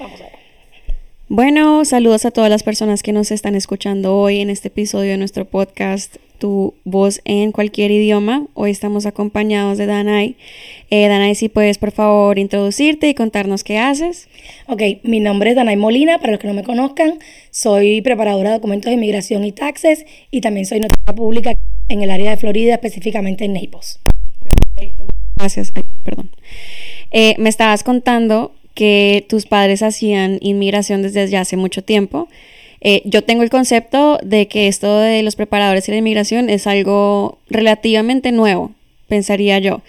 Vamos. Bueno, saludos a todas las personas que nos están escuchando hoy en este episodio de nuestro podcast Tu voz en cualquier idioma. Hoy estamos acompañados de Danay. Eh, Danay, si puedes por favor introducirte y contarnos qué haces. Ok, mi nombre es Danay Molina, para los que no me conozcan, soy preparadora de documentos de inmigración y taxes y también soy notaria pública en el área de Florida, específicamente en Naples. Gracias, Ay, perdón. Eh, me estabas contando que tus padres hacían inmigración desde ya hace mucho tiempo. Eh, yo tengo el concepto de que esto de los preparadores y la inmigración es algo relativamente nuevo, pensaría yo.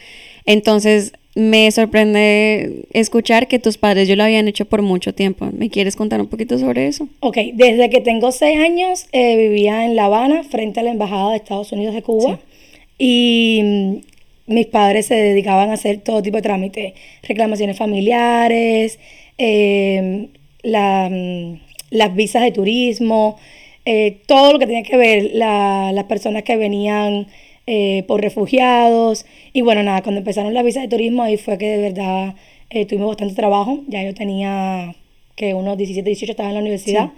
Entonces, me sorprende escuchar que tus padres yo lo habían hecho por mucho tiempo. ¿Me quieres contar un poquito sobre eso? Ok, desde que tengo seis años eh, vivía en La Habana, frente a la Embajada de Estados Unidos de Cuba. Y mm, mis padres se dedicaban a hacer todo tipo de trámites, reclamaciones familiares, eh, la, las visas de turismo, eh, todo lo que tenía que ver, la- las personas que venían eh, por refugiados. Y bueno, nada, cuando empezaron las visas de turismo, ahí fue que de verdad eh, tuvimos bastante trabajo. Ya yo tenía que unos 17, 18 estaba en la universidad.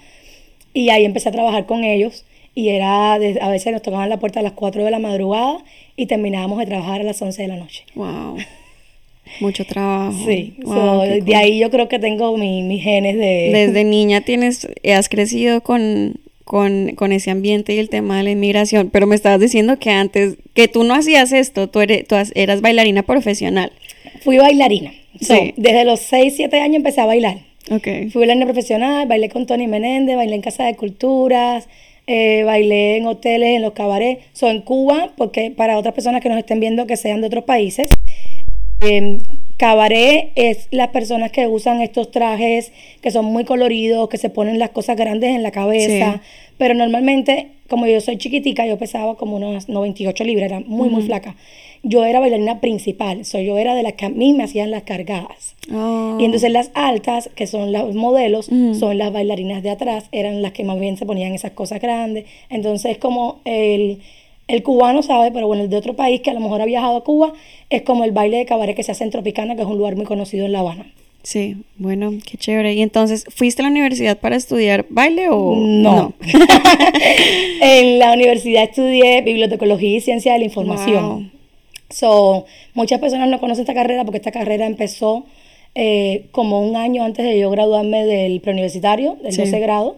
Y ahí empecé a trabajar con ellos. Y era, de- a veces nos tocaban la puerta a las 4 de la madrugada y terminábamos de trabajar a las 11 de la noche. Wow. Mucho trabajo. Sí, Wow, so, de cool. ahí yo creo que tengo mi- mis genes de... Desde niña tienes, has crecido con, con, con ese ambiente y el tema de la inmigración, pero me estabas diciendo que antes, que tú no hacías esto, tú, eres, tú eras bailarina profesional. Fui bailarina. So, Sí. Desde los 6, 7 años empecé a bailar. Ok. Fui bailarina profesional, bailé con Tony Menéndez, bailé en Casa de Culturas, eh, bailé en hoteles, en los cabarets. So, en Cuba, porque para otras personas que nos estén viendo que sean de otros países, eh, cabaret es las personas que usan estos trajes que son muy coloridos, que se ponen las cosas grandes en la cabeza. Pero normalmente, como yo soy chiquitica, yo pesaba como unos 98 libras, era muy, muy flaca. Yo era bailarina principal, so, yo era de las que a mí me hacían las cargadas. Oh. Y entonces las altas, que son los modelos, Ujú. son las bailarinas de atrás, eran las que más bien se ponían esas cosas grandes. Entonces como el, el cubano sabe, pero bueno, el de otro país que a lo mejor ha viajado a Cuba, es como el baile de cabaret que se hace en Tropicana, que es un lugar muy conocido en La Habana. Sí, bueno, qué chévere. ¿Y entonces fuiste a la universidad para estudiar baile o No. en la universidad estudié bibliotecología y ciencia de la información. Wow. So, muchas personas no conocen esta carrera porque esta carrera empezó eh, como un año antes de yo graduarme del preuniversitario, del Sí. 12 grado.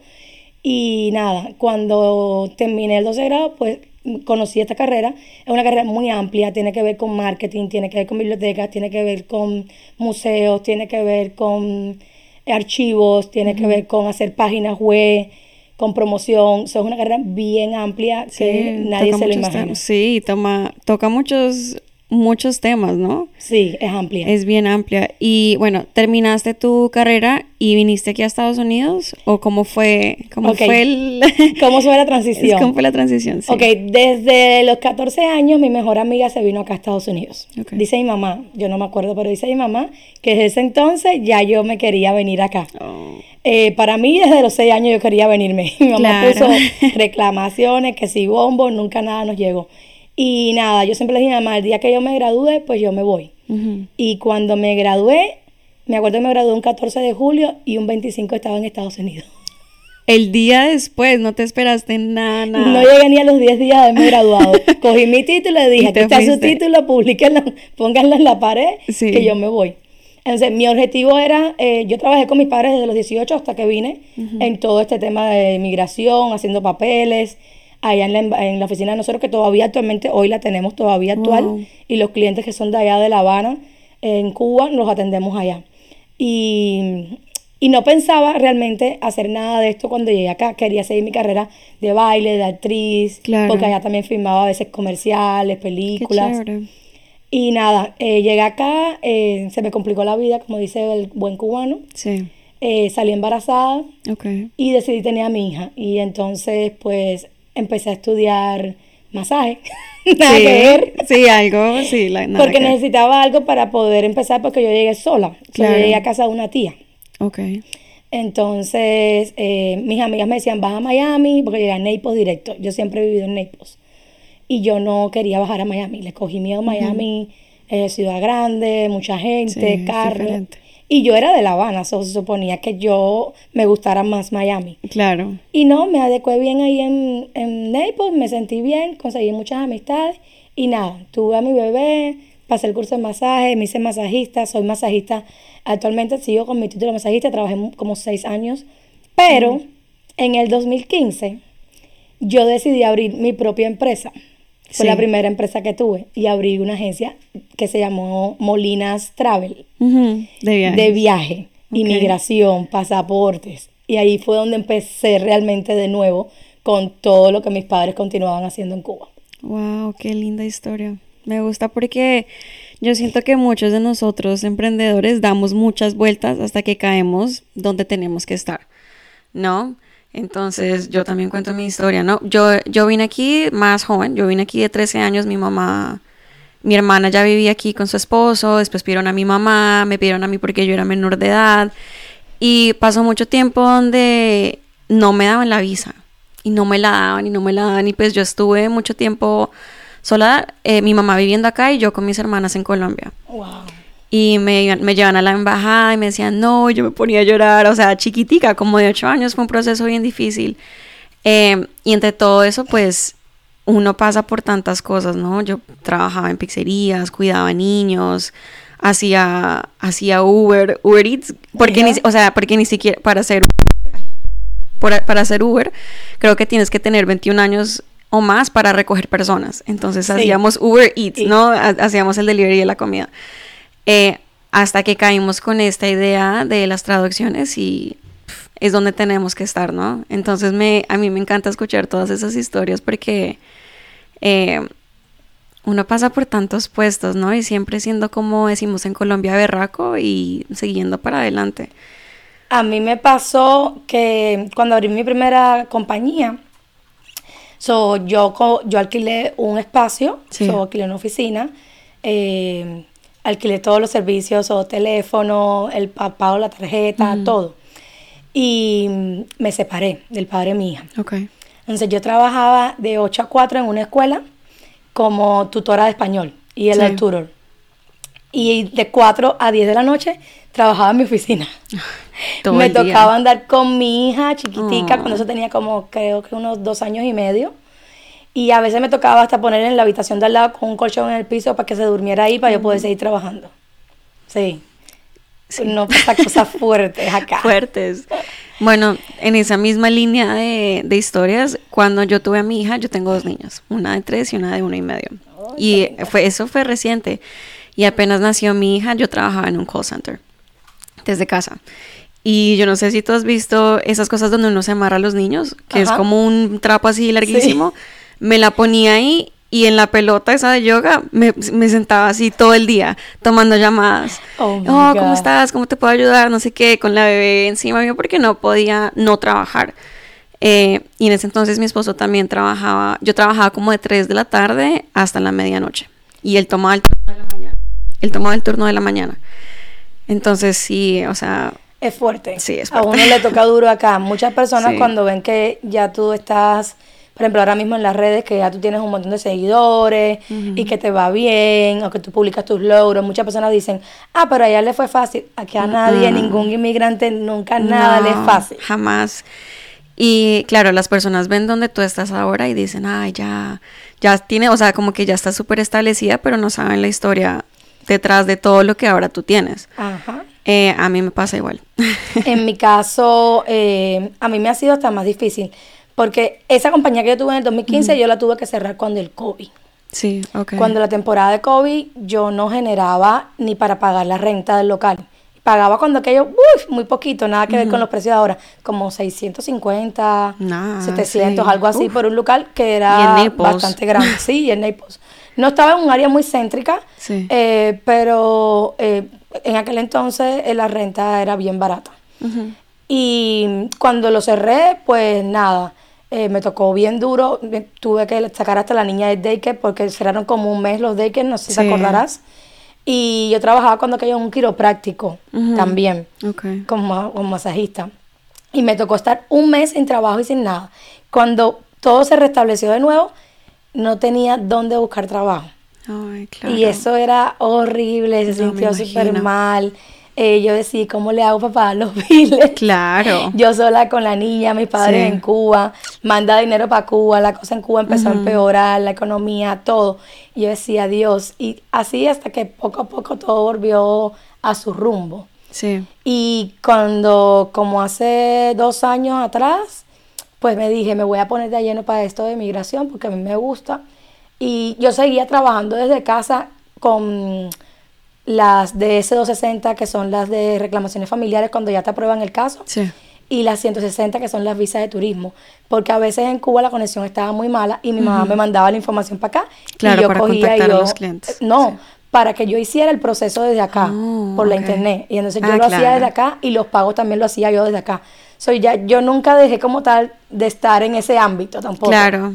Y nada, cuando terminé el 12 grado, pues m- conocí esta carrera. Es una carrera muy amplia, tiene que ver con marketing, tiene que ver con bibliotecas, tiene que ver con museos, tiene que ver con archivos, tiene que ver con hacer páginas web, con promoción. O sea, es una carrera bien amplia que Sí, nadie se lo imagina. Sí, toma, toca muchos, muchos temas, ¿no? Sí, es amplia. Es bien amplia. Y bueno, ¿terminaste tu carrera y viniste aquí a Estados Unidos? ¿O cómo fue, cómo fue el... ¿Cómo fue la transición? ¿Cómo fue la transición? Sí. Ok, desde los 14 años mi mejor amiga se vino acá a Estados Unidos. Dice mi mamá, yo no me acuerdo, pero dice mi mamá que desde ese entonces ya yo me quería venir acá. Oh, Eh, para mí desde los 6 años yo quería venirme. Mi mamá Claro. puso reclamaciones, que si bombo, nunca nada nos llegó. Y nada, yo siempre le dije a mi mamá, el día que yo me gradúe, pues yo me voy. Y cuando me gradué, me acuerdo que me gradué un 14 de julio y un 25 estaba en Estados Unidos. El día después, no te esperaste nada, nada. No llegué ni a los 10 días de haberme graduado. Cogí mi título y dije, aquí está su título, publíquenlo, pónganlo en la pared, Sí. que yo me voy. Entonces, mi objetivo era, eh, yo trabajé con mis padres desde los 18 hasta que vine en todo este tema de migración, haciendo papeles, allá en la, en la oficina de nosotros, que todavía actualmente, hoy la tenemos todavía actual, Wow. y los clientes que son de allá de La Habana, en Cuba, los atendemos allá. Y, y no pensaba realmente hacer nada de esto cuando llegué acá. Quería seguir mi carrera de baile, de actriz, Claro. porque allá también filmaba a veces comerciales, películas. Y nada, eh, llegué acá, eh, se me complicó la vida, como dice el buen cubano. Sí, Eh, salí embarazada y decidí tener a mi hija. Y entonces, pues, empecé a estudiar masaje. Nada sí, que ver. Sí, algo, sí, la, nada Porque que ver. necesitaba algo para poder empezar porque yo llegué sola. Claro. Yo llegué a casa de una tía. Ok. Entonces, eh, mis amigas me decían, baja a Miami, porque llegué a Naples directo. Yo siempre he vivido en Naples. Y yo no quería bajar a Miami. Le cogí miedo a Miami, eh, ciudad grande, mucha gente, Sí, carro. diferente. Y yo era de La Habana, so se suponía que yo me gustara más Miami. Claro. Y no, me adecué bien ahí en, en Naples, me sentí bien, conseguí muchas amistades y nada, tuve a mi bebé, pasé el curso de masaje, me hice masajista, soy masajista, actualmente sigo con mi título de masajista, trabajé como seis años, pero en el 2015 yo decidí abrir mi propia empresa. Fue Sí. la primera empresa que tuve y abrí una agencia que se llamó Molinas Travel De viaje. de viaje, inmigración, pasaportes. Y ahí fue donde empecé realmente de nuevo con todo lo que mis padres continuaban haciendo en Cuba. Wow, qué linda historia. Me gusta porque yo siento que muchos de nosotros emprendedores damos muchas vueltas hasta que caemos donde tenemos que estar, ¿no? Entonces yo también cuento mi historia, ¿no? Yo, yo vine aquí más joven, yo vine aquí de 13 años, mi mamá, mi hermana ya vivía aquí con su esposo, después pidieron a mi mamá, me pidieron a mí porque yo era menor de edad y pasó mucho tiempo donde no me daban la visa y no me la daban y no me la daban y pues yo estuve mucho tiempo sola, eh, mi mamá viviendo acá y yo con mis hermanas en Colombia. Wow. Y me, me llevan a la embajada y me decían, no, yo me ponía a llorar, o sea, chiquitica, como de ocho años, fue un proceso bien difícil. Eh, y entre todo eso, pues, uno pasa por tantas cosas, ¿no? Yo trabajaba en pizzerías, cuidaba niños, hacía, hacía Uber, Uber Eats, porque ni, o sea, porque ni siquiera para hacer, por- para hacer Uber, creo que tienes que tener 21 años o más para recoger personas. Entonces Sí. hacíamos Uber Eats, Sí. ¿no? Ha- Hacíamos el delivery de la comida. Eh, hasta que caímos con esta idea de las traducciones y es donde tenemos que estar, ¿no? Entonces me, a mí me encanta escuchar todas esas historias porque eh, uno pasa por tantos puestos, ¿no? Y siempre siendo como decimos en Colombia, berraco y siguiendo para adelante. A mí me pasó que cuando abrí mi primera compañía, so, yo, yo alquilé un espacio, Sí. so, alquilé una oficina, eh, alquilé todos los servicios, o teléfono, el pa- pago, la tarjeta, todo. Y me separé del padre de mi hija. Ok. Entonces yo trabajaba de 8 a 4 en una escuela como tutora de español y Sí. el tutor. Y de 4 a 10 de la noche trabajaba en mi oficina. Me día. tocaba andar con mi hija chiquitica, Oh. cuando eso tenía como creo que unos dos años y medio. Y a veces me tocaba hasta poner en la habitación de al lado con un colchón en el piso para que se durmiera ahí para yo poder seguir trabajando. Sí. No pasa cosas fuertes acá. fuertes. Bueno, en esa misma línea de, de historias, cuando yo tuve a mi hija, yo tengo dos niños, una de tres y una de uno y medio. Y fue, eso fue reciente. Y apenas nació mi hija, yo trabajaba en un call center desde casa. Y yo no sé si tú has visto esas cosas donde uno se amarra a los niños, que es Ajá. como un trapo así larguísimo. Me la ponía ahí y en la pelota esa de yoga me, me sentaba así todo el día tomando llamadas. Oh, my ¿cómo estás? ¿Cómo te puedo ayudar? No sé qué, con la bebé encima mío porque no podía no trabajar. Eh, y en ese entonces mi esposo también trabajaba, yo trabajaba como de 3 de la tarde hasta la medianoche. Y él tomaba el turno de la mañana. Él tomaba el turno de la mañana. Entonces sí, o sea, Es fuerte. Sí, es A fuerte. uno le toca duro acá. Muchas personas Sí. cuando ven que ya tú estás, por ejemplo, ahora mismo en las redes, que ya tú tienes un montón de seguidores y que te va bien o que tú publicas tus logros, muchas personas dicen, ah, pero a ella le fue fácil. Aquí a nadie, ningún inmigrante, nunca nada le es fácil. Jamás. Y claro, las personas ven donde tú estás ahora y dicen, ay, ya, ya tiene, o sea, como que ya está súper establecida, pero no saben la historia detrás de todo lo que ahora tú tienes. Ajá. Eh, a mí me pasa igual. En mi caso, eh, a mí me ha sido hasta más difícil, porque esa compañía que yo tuve en el 2015, yo la tuve que cerrar cuando el COVID. sí, ok. Cuando la temporada de COVID, yo no generaba ni para pagar la renta del local. Pagaba cuando aquello, uf, muy poquito, nada que ver con los precios de ahora, como 650, Nah, 700, sí. algo así Uf. por un local que era bastante grande. Sí, en Naples. No estaba en un área muy céntrica, Sí. eh, pero eh, en aquel entonces eh, la renta era bien barata. Y cuando lo cerré, pues nada, eh, me tocó bien duro. Tuve que sacar hasta la niña del daycare porque cerraron como un mes los daycare, no sé si Sí. te acordarás. Y yo trabajaba cuando en un quiropráctico también, Ok. como, como masajista. Y me tocó estar un mes sin trabajo y sin nada. Cuando todo se restableció de nuevo, no tenía dónde buscar trabajo. Ay, claro. Y eso era horrible, se No, sintió súper mal. Eh, yo decía, ¿cómo le hago para pagar los biles? Claro. Yo sola con la niña, mis padres en Cuba, manda dinero para Cuba, la cosa en Cuba empezó a empeorar, la economía, todo. Y yo decía, Dios, y así hasta que poco a poco todo volvió a su rumbo. Sí. Y cuando, como hace dos años atrás, pues me dije, me voy a poner de lleno para esto de migración porque a mí me gusta. Y yo seguía trabajando desde casa con las de S260, que son las de reclamaciones familiares cuando ya te aprueban el caso. Sí. Y las 160, que son las visas de turismo. Porque a veces en Cuba la conexión estaba muy mala y mi mamá me mandaba la información para acá. Claro, y yo para cogía y a yo, los clientes. No, para que yo hiciera el proceso desde acá, Oh, por la internet. Y entonces yo Ah, lo hacía desde acá y los pagos también lo hacía yo desde acá. Soy ya, yo nunca dejé como tal de estar en ese ámbito tampoco. Claro.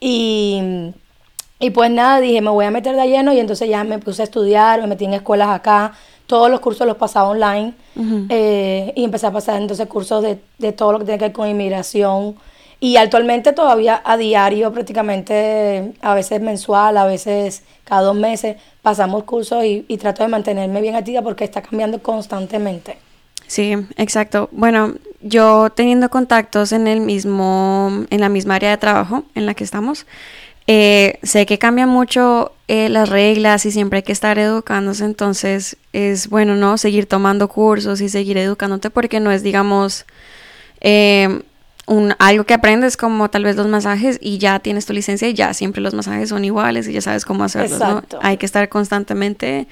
Y, y pues nada, dije, me voy a meter de lleno y entonces ya me puse a estudiar, me metí en escuelas acá, todos los cursos los pasaba online eh, y empecé a pasar entonces cursos de, de todo lo que tiene que ver con inmigración. Y actualmente todavía a diario, prácticamente, a veces mensual, a veces cada dos meses, pasamos cursos y, y trato de mantenerme bien activa porque está cambiando constantemente. Sí, exacto. Bueno, yo teniendo contactos en el mismo, en la misma área de trabajo en la que estamos, eh, sé que cambian mucho eh, las reglas y siempre hay que estar educándose, entonces es bueno, ¿no? Seguir tomando cursos y seguir educándote porque no es, digamos, eh, un, algo que aprendes como tal vez los masajes y ya tienes tu licencia y ya siempre los masajes son iguales y ya sabes cómo hacerlos, ¿no? Hay que estar constantemente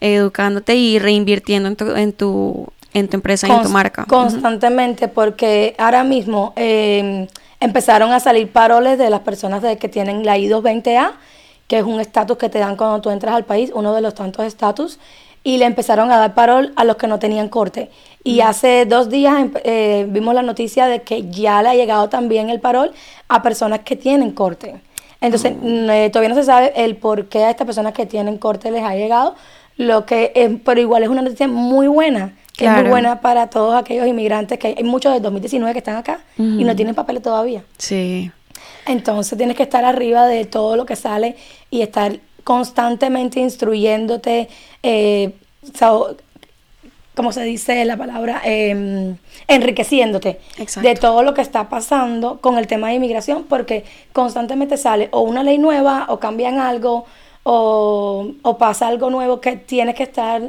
educándote y reinvirtiendo en tu, en tu, en tu empresa y en tu marca. Constantemente, porque ahora mismo eh, empezaron a salir paroles de las personas de que tienen la I-220A, que es un estatus que te dan cuando tú entras al país, uno de los tantos estatus, y le empezaron a dar parol a los que no tenían corte. Y hace dos días em- eh, vimos la noticia de que ya le ha llegado también el parol a personas que tienen corte. Entonces, mm, eh, todavía no se sabe el por qué a estas personas que tienen corte les ha llegado, lo que es, pero igual es una noticia muy buena, que es muy buena para todos aquellos inmigrantes, que hay, hay muchos de 2019 que están acá y no tienen papeles todavía. Sí, Entonces tienes que estar arriba de todo lo que sale y estar constantemente instruyéndote, eh, so- ¿cómo se dice la palabra? Em, enriqueciéndote Exacto. de todo lo que está pasando con el tema de inmigración, porque constantemente sale o una ley nueva, o cambian algo, o, o pasa algo nuevo que tienes que estar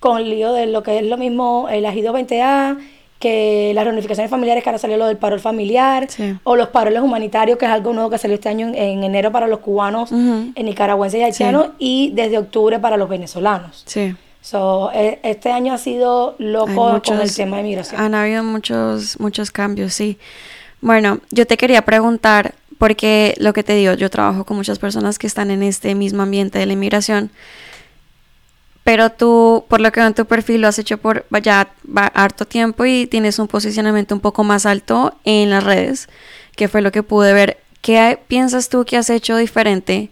con el lío de lo que es lo mismo el agido 20A, que las reunificaciones familiares, que ahora salió lo del parol familiar, Sí. o los paroles humanitarios, que es algo nuevo que salió este año en, en enero para los cubanos, en nicaragüenses y haitianos, y desde octubre para los venezolanos. sí. So, e- este año ha sido loco con el tema de migración. Han habido muchos, muchos cambios, sí. Bueno, yo te quería preguntar, porque lo que te digo, yo trabajo con muchas personas que están en este mismo ambiente de la inmigración, pero tú, por lo que veo en tu perfil, lo has hecho por ya harto tiempo y tienes un posicionamiento un poco más alto en las redes, que fue lo que pude ver. ¿Qué piensas tú que has hecho diferente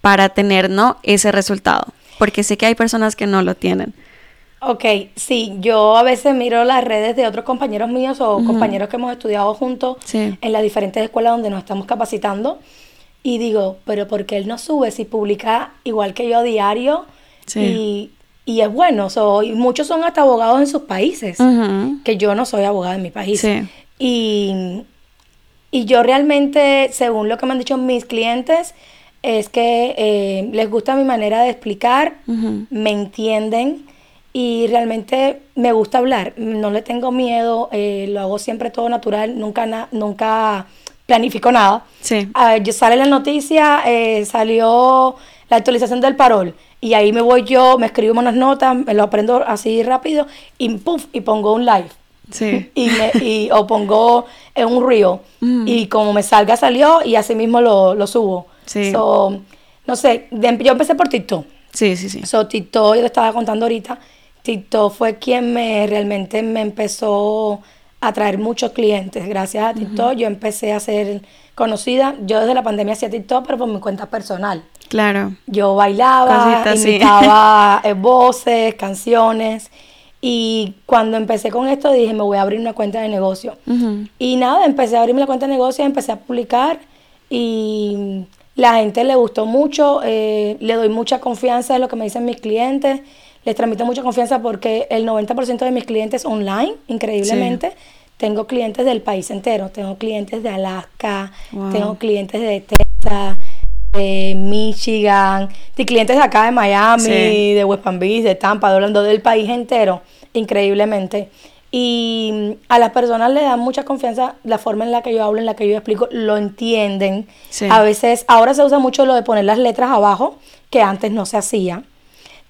para tener, ¿no? ese resultado? Porque sé que hay personas que no lo tienen. Ok, sí, yo a veces miro las redes de otros compañeros míos o compañeros que hemos estudiado juntos Sí. en las diferentes escuelas donde nos estamos capacitando y digo, pero ¿por qué él no sube si publica igual que yo a diario? Sí. Y, y es bueno, so, y muchos son hasta abogados en sus países, que yo no soy abogada en mi país. Sí. Y, y yo realmente, según lo que me han dicho mis clientes, es que eh, les gusta mi manera de explicar, me entienden y realmente me gusta hablar. No le tengo miedo, eh, lo hago siempre todo natural, nunca, na- nunca planifico nada. Sí. Yo- sale la noticia, eh, salió la actualización del parol y ahí me voy yo, me escribo unas notas, me lo aprendo así rápido y y pongo un live Sí. y, me, y o pongo en un reel Mm. y como me salga salió y así mismo lo, lo subo. Sí. So, no sé, de- yo empecé por TikTok. Sí, sí, sí. So, TikTok, yo le estaba contando ahorita, TikTok fue quien me realmente me empezó a traer muchos clientes. Gracias a TikTok yo empecé a ser conocida. Yo desde la pandemia hacía TikTok, pero por mi cuenta personal. Claro. Yo bailaba, imitaba eh, voces, canciones. Y cuando empecé con esto dije, me voy a abrir una cuenta de negocio. Y nada, empecé a abrirme la cuenta de negocio, empecé a publicar y la gente le gustó mucho, eh, le doy mucha confianza en lo que me dicen mis clientes, les transmito mucha confianza porque el 90% de mis clientes online, increíblemente, tengo clientes del país entero. Tengo clientes de Alaska, tengo clientes de Texas, de Michigan, de clientes de acá de Miami, de West Palm Beach, de Tampa, hablando del país entero, increíblemente. Y a las personas le da mucha confianza la forma en la que yo hablo, en la que yo explico, lo entienden. A veces, ahora se usa mucho lo de poner las letras abajo, que antes no se hacía.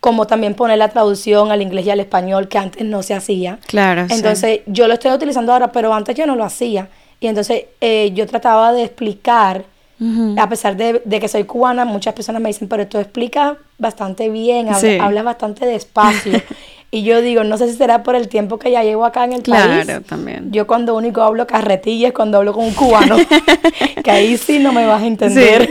Como también poner la traducción al inglés y al español, que antes no se hacía. Claro. Entonces, yo lo estoy utilizando ahora, pero antes yo no lo hacía. Y entonces, eh, yo trataba de explicar, a pesar de, que soy cubana, muchas personas me dicen, pero tú explicas bastante bien, hablas bastante despacio. Y yo digo, no sé si será por el tiempo que ya llevo acá en el país. Claro, también. Yo cuando único hablo carretilla es cuando hablo con un cubano, que ahí sí no me vas a entender.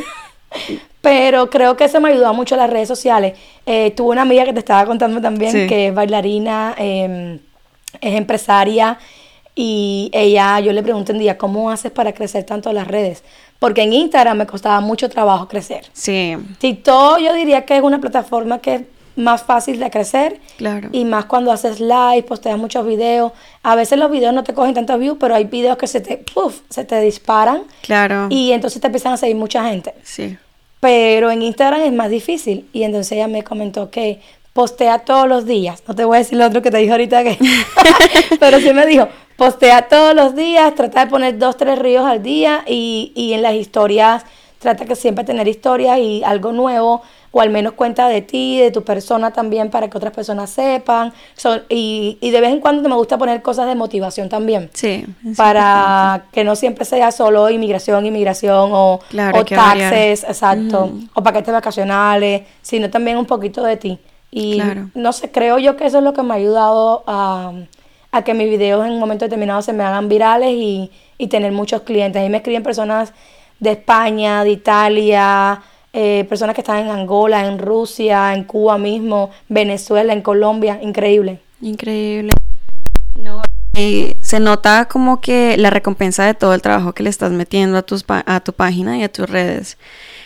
Pero creo que eso me ayudó mucho las redes sociales. Eh, tuve una amiga que te estaba contando también, que es bailarina, em, es empresaria, y ella, yo le pregunté un día, ¿cómo haces para crecer tanto en las redes? Porque en Instagram me costaba mucho trabajo crecer. Sí. TikTok yo diría que es una plataforma que más fácil de crecer. Claro. Y más cuando haces live, posteas muchos videos. A veces los videos no te cogen tantos views, pero hay videos que se te, puff, se te disparan. Claro. Y entonces te empiezan a seguir mucha gente. Sí. Pero en Instagram es más difícil. Y entonces ella me comentó que postea todos los días. No te voy a decir lo otro que te dijo ahorita que... pero sí me dijo, postea todos los días, trata de poner dos, tres ríos al día y, y en las historias trata que siempre tener historias y algo nuevo o al menos cuenta de ti, de tu persona también para que otras personas sepan. y, y, de vez en cuando me gusta poner cosas de motivación también. Sí. Para que no siempre sea solo inmigración, inmigración o, o taxes, exacto, o paquetes vacacionales, sino también un poquito de ti. Y no sé, creo yo que eso es lo que me ha ayudado a, a que mis videos en un momento determinado se me hagan virales y, y tener muchos clientes. Ahí me escriben personas de España, de Italia, eh, personas que están en Angola, en Rusia, en Cuba mismo, Venezuela, en Colombia, increíble. Increíble. No, se nota como que la recompensa de todo el trabajo que le estás metiendo a, tus a tu página y a tus redes.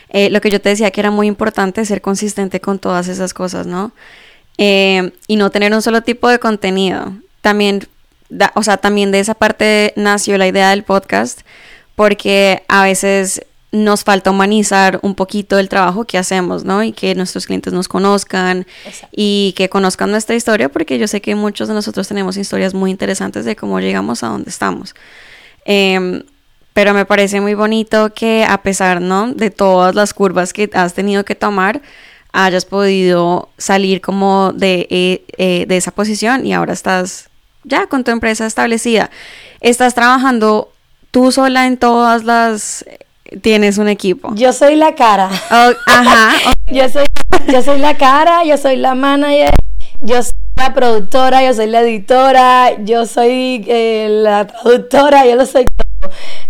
Eh, lo que yo te decía que era muy importante ser consistente con todas esas cosas, ¿no? Eh, y no tener un solo tipo de contenido. También, o sea, también de esa parte nació la idea del podcast, porque a veces nos falta humanizar un poquito el trabajo que hacemos, ¿no? Y que nuestros clientes nos conozcan y que conozcan nuestra historia, porque yo sé que muchos de nosotros tenemos historias muy interesantes de cómo llegamos a donde estamos. Em, pero me parece muy bonito que a pesar, ¿no? De todas las curvas que has tenido que tomar, hayas podido salir como de, eh, eh, de esa posición y ahora estás ya con tu empresa establecida. Estás trabajando tú sola en todas las tienes un equipo. Yo soy la cara. Oh, ajá. yo, soy, yo soy la cara, yo soy la manager, yo soy la productora, yo soy la editora, yo soy eh, la traductora, yo lo soy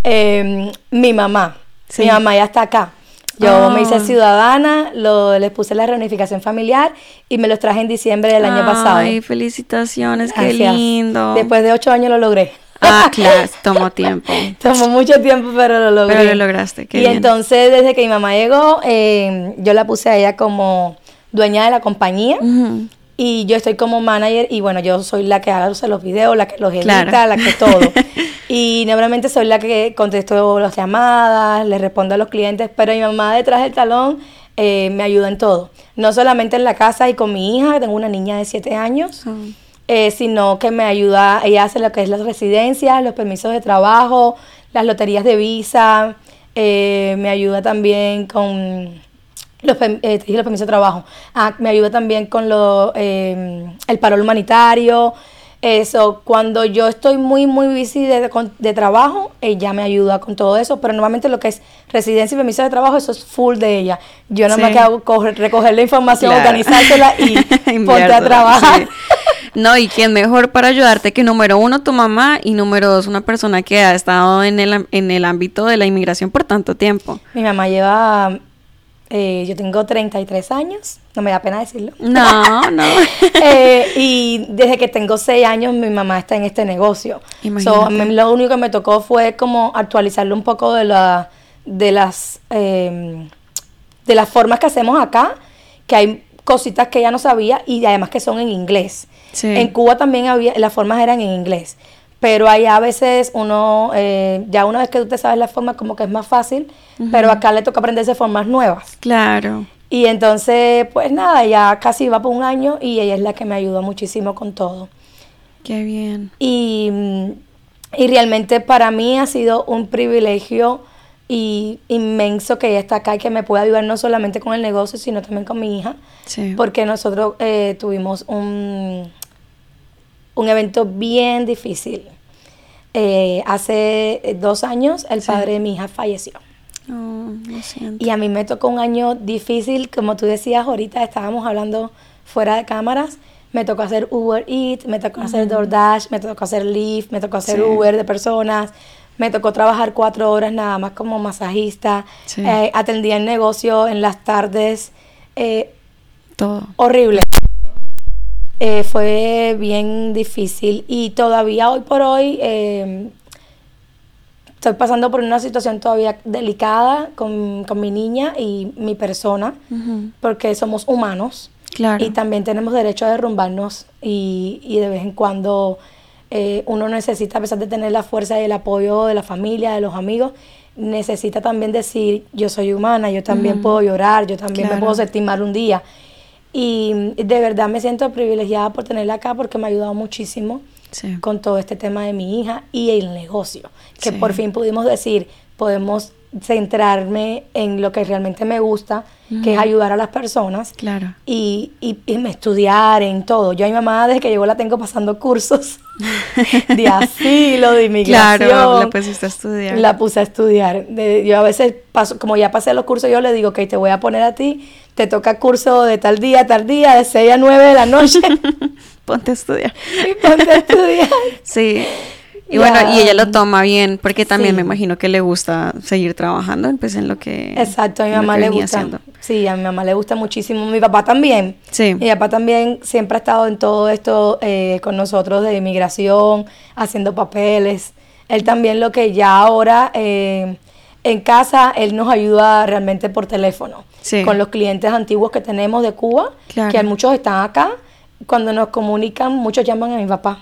eh, mi mamá. Mi mamá ya está acá. Yo me hice ah. ciudadana, lo, les puse la reunificación familiar y me los traje en diciembre del año pasado. Ay, felicitaciones, qué lindo. Después de ocho años lo logré. Ah, claro, tomó tiempo. tomó mucho tiempo, pero lo logré. Pero lo lograste, qué Y entonces, desde que mi mamá llegó, eh, yo la puse a ella como dueña de la compañía. Y yo estoy como manager y bueno, yo soy la que hace los videos, la que los edita, la que todo. y normalmente soy la que contesto las llamadas, le respondo a los clientes, pero mi mamá detrás del talón eh, me ayuda en todo. No solamente en la casa y con mi hija, tengo una niña de 7 años. Ah. Eh, sino que me ayuda, ella hace lo que es las residencias, los permisos de trabajo, las loterías de visa, eh, me ayuda también con los, eh, los permisos de trabajo, ah, me ayuda también con lo, em, el paro humanitario, eso, cuando yo estoy muy, muy busy de, de, trabajo, ella me ayuda con todo eso, pero normalmente lo que es residencia y permiso de trabajo, eso es full de ella. Yo no me hago recoger la información, organizársela y ponte a trabajar. No, y quién mejor para ayudarte que número uno tu mamá y número dos una persona que ha estado en el, en el ámbito de la inmigración por tanto tiempo. Mi mamá lleva, eh, yo tengo 33 años, no me da pena decirlo. No, no. Eh, y desde que tengo 6 años mi mamá está en este negocio. So, lo único que me tocó fue como actualizarle un poco de, la, de las... Em, de las formas que hacemos acá, que hay cositas que ella no sabía y además que son en inglés. Sí. En Cuba también había, las formas eran en inglés. Pero allá a veces uno, eh, ya una vez que tú te sabes la forma, como que es más fácil, pero acá le toca aprenderse formas nuevas. Claro. Y entonces, pues nada, ya casi va por un año y ella es la que me ayuda muchísimo con todo. Qué bien. Y, y realmente para mí ha sido un privilegio y inmenso que ella está acá y que me pueda ayudar no solamente con el negocio, sino también con mi hija. Sí. Porque nosotros eh, tuvimos un, un evento bien difícil. Eh, hace eh, dos años el Sí. padre de mi hija falleció. Oh, lo siento. Y a mí me tocó un año difícil, como tú decías ahorita, estábamos hablando fuera de cámaras. Me tocó hacer Uber Eats, me tocó hacer DoorDash, me tocó hacer Lyft, me tocó hacer Sí. Uber de personas, me tocó trabajar cuatro horas nada más como masajista, Sí. eh, atendía el negocio en las tardes, eh, Todo. horrible. Eh, fue bien difícil y todavía hoy por hoy eh, estoy pasando por una situación todavía delicada con, con mi niña y mi persona, porque somos humanos Claro. y también tenemos derecho a derrumbarnos y, y de vez en cuando eh, uno necesita, a pesar de tener la fuerza y el apoyo de la familia, de los amigos, necesita también decir, yo soy humana, yo también puedo llorar, yo también me puedo sentir mal un día. Y de verdad me siento privilegiada por tenerla acá porque me ha ayudado muchísimo Sí. con todo este tema de mi hija y el negocio, que Sí. por fin pudimos decir, podemos centrarme en lo que realmente me gusta, que es ayudar a las personas Claro. y, y, y me estudiar en todo. Yo a mi mamá desde que llegó la tengo pasando cursos de asilo, de inmigración. Claro, le pusiste a estudiar. La puse a estudiar. De- yo a veces paso, como ya pasé los cursos, yo le digo que te voy a poner a ti, te toca curso de tal día, tal día, de 6 a 9 de la noche. Ponte a estudiar. y ponte a estudiar. Sí. Y bueno, y ella lo toma bien porque también Sí. me imagino que le gusta seguir trabajando pues en lo que Exacto, a mi mamá le gusta. haciendo. Sí, a mi mamá le gusta muchísimo. Mi papá también. Sí. Mi papá también siempre ha estado en todo esto eh, con nosotros de inmigración, haciendo papeles. Él también lo que ya ahora eh, en casa, él nos ayuda realmente por teléfono. Sí. Con los clientes antiguos que tenemos de Cuba, Claro. que muchos están acá. Cuando nos comunican, muchos llaman a mi papá.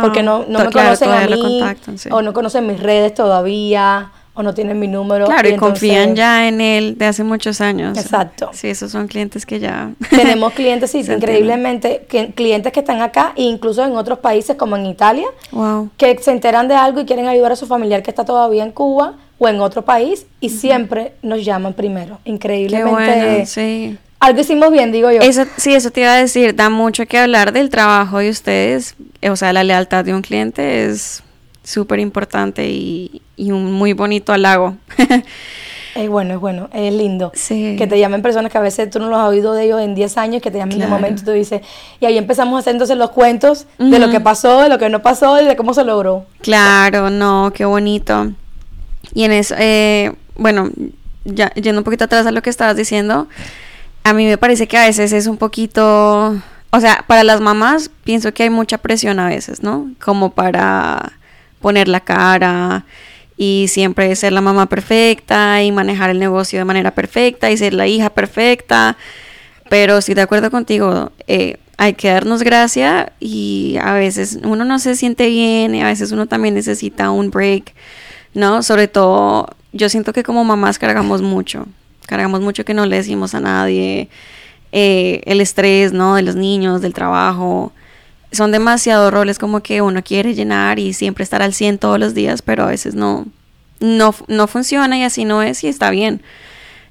Porque no, no me claro, conocen a mí, sí. o no conocen mis redes todavía, o no tienen mi número. Claro, y confían entonces- ya en él de hace muchos años. Exacto. Sí, esos son clientes que ya... Tenemos clientes, sí, increíblemente, que- clientes que están acá, e incluso en otros países como en Italia, Wow. que se enteran de algo y quieren ayudar a su familiar que está todavía en Cuba o en otro país y siempre nos llaman primero. Qué Increíblemente. bueno, sí. Algo hicimos bien, digo yo. Eso, sí, eso te iba a decir, da mucho que hablar del trabajo de ustedes, eh, o sea, la lealtad de un cliente es súper importante y, y un muy bonito halago. Es bueno, es bueno, es lindo. Sí. Que te llamen personas que a veces tú no los has oído de ellos en 10 años, que te llamen de Claro. momento y tú dices, y ahí empezamos a hacer entonces los cuentos de lo que pasó, de lo que no pasó y de cómo se logró. Claro, no, qué bonito. Y en eso, eh, bueno, ya yendo un poquito atrás a lo que estabas diciendo, a mí me parece que a veces es un poquito, o sea, para las mamás pienso que hay mucha presión a veces, ¿no? Como para poner la cara y siempre ser la mamá perfecta y manejar el negocio de manera perfecta y ser la hija perfecta. Pero estoy de acuerdo contigo, eh, hay que darnos gracia y a veces uno no se siente bien y a veces uno también necesita un break, ¿no? Sobre todo, yo siento que como mamás cargamos mucho, cargamos mucho que no le decimos a nadie, eh, el estrés, ¿no? De los niños, del trabajo. Son demasiados roles como que uno quiere llenar y siempre estar al 100 todos los días, pero a veces no, no, no funciona y así no es y está bien.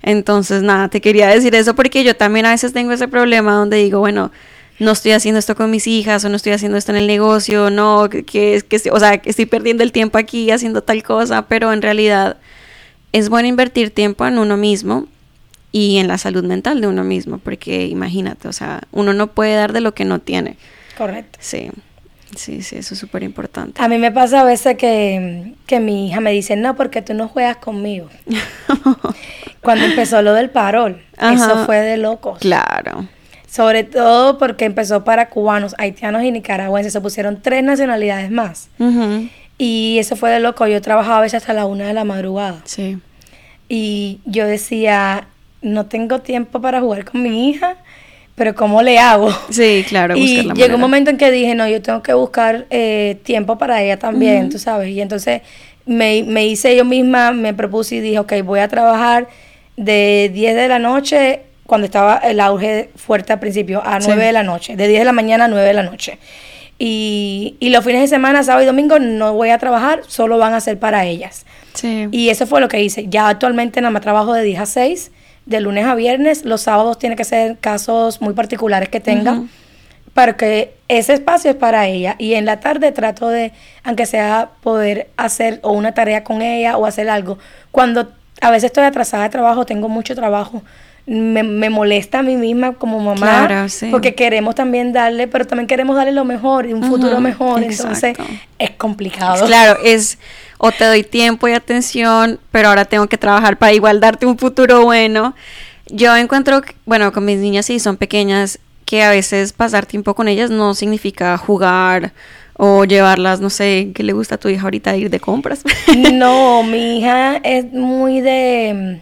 Entonces, nada, te quería decir eso porque yo también a veces tengo ese problema donde digo, bueno, no estoy haciendo esto con mis hijas o no estoy haciendo esto en el negocio, no, que, que, que o sea, que estoy perdiendo el tiempo aquí haciendo tal cosa, pero en realidad es bueno invertir tiempo en uno mismo y en la salud mental de uno mismo, porque imagínate, o sea, uno no puede dar de lo que no tiene. Correcto. Sí, sí, sí, eso es súper importante. A mí me pasa a veces que, que mi hija me dice, no, porque tú no juegas conmigo. Cuando empezó lo del parol, Ajá. eso fue de locos. Claro. Sobre todo porque empezó para cubanos, haitianos y nicaragüenses. Se pusieron tres nacionalidades más. Y eso fue de loco. Yo trabajaba a veces hasta la una de la madrugada. Sí. Y yo decía, no tengo tiempo para jugar con mi hija, pero ¿cómo le hago? Sí, claro. Y llegó un momento en que dije, no, yo tengo que buscar eh, tiempo para ella también, tú sabes. Y entonces me, me, hice yo misma, me propuse y dije, ok, voy a trabajar de 10 de la noche, cuando estaba el auge fuerte al principio, a 9 de la noche, de 10 de la mañana a 9 de la noche. Y, y, los fines de semana, sábado y domingo, no voy a trabajar, solo van a ser para ellas. Sí. Y eso fue lo que hice. Ya actualmente nada más trabajo de 10 a 6, de lunes a viernes. Los sábados tiene que ser casos muy particulares que tenga, porque ese espacio es para ella. Y en la tarde trato de, aunque sea poder hacer o una tarea con ella o hacer algo. Cuando a veces estoy atrasada de trabajo, tengo mucho trabajo me, me, molesta a mí misma como mamá, porque queremos también darle, pero también queremos darle lo mejor y un futuro mejor, entonces es complicado. Claro, es o te doy tiempo y atención, pero ahora tengo que trabajar para igual darte un futuro bueno. Yo encuentro, bueno, con mis niñas sí son pequeñas, que a veces pasar tiempo con ellas no significa jugar o llevarlas, no sé, ¿qué le gusta a tu hija ahorita ir de compras? no, mi hija es muy de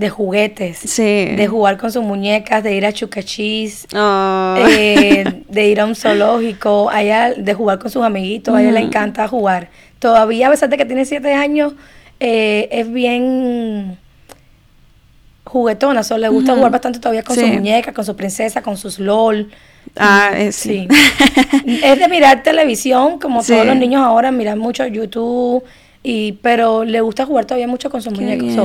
de juguetes, de jugar con sus muñecas, de ir a chucachís, ah. eh, de ir a un zoológico, a de jugar con sus amiguitos, a ella le encanta jugar. Todavía, a pesar de que tiene siete años, eh, es bien juguetona, solo le gusta jugar bastante todavía con sus muñecas, con su princesa, con sus LOL. Ah, es, sí. es de mirar televisión, como todos los niños ahora miran mucho YouTube, y, pero le gusta jugar todavía mucho con sus muñecos.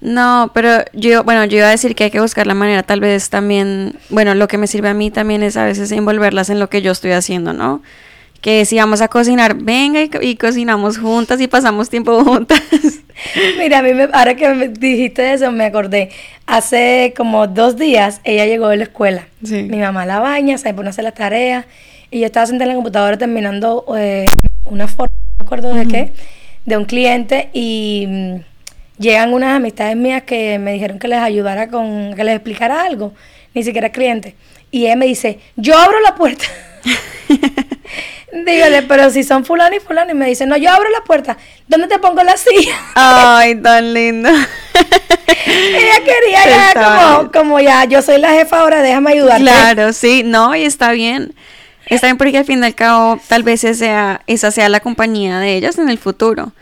No, pero yo, bueno, yo iba a decir que hay que buscar la manera, tal vez también, bueno, lo que me sirve a mí también es a veces envolverlas en lo que yo estoy haciendo, ¿no? Que si vamos a cocinar, venga y, cocinamos juntas y pasamos tiempo juntas. Mira, a mí me, ahora que me dijiste eso, me acordé. Hace como dos días ella llegó de la escuela. Mi mamá la baña, se pone a hacer las tareas y yo estaba sentada en la computadora terminando eh, una forma, no me acuerdo de qué, de un cliente y mm, llegan unas amistades mías que me dijeron que les ayudara con, que les explicara algo, ni siquiera cliente. Y ella me dice, yo abro la puerta. Dígale, pero si son fulano y fulano, y me dice, no, yo abro la puerta, ¿dónde te pongo la silla? Ay, tan lindo. Ella quería ya como, como, ya, yo soy la jefa ahora, déjame ayudarte. Claro, sí, no, y está bien. Está bien porque al fin y al cabo, tal vez esa sea, esa sea la compañía de ellas en el futuro.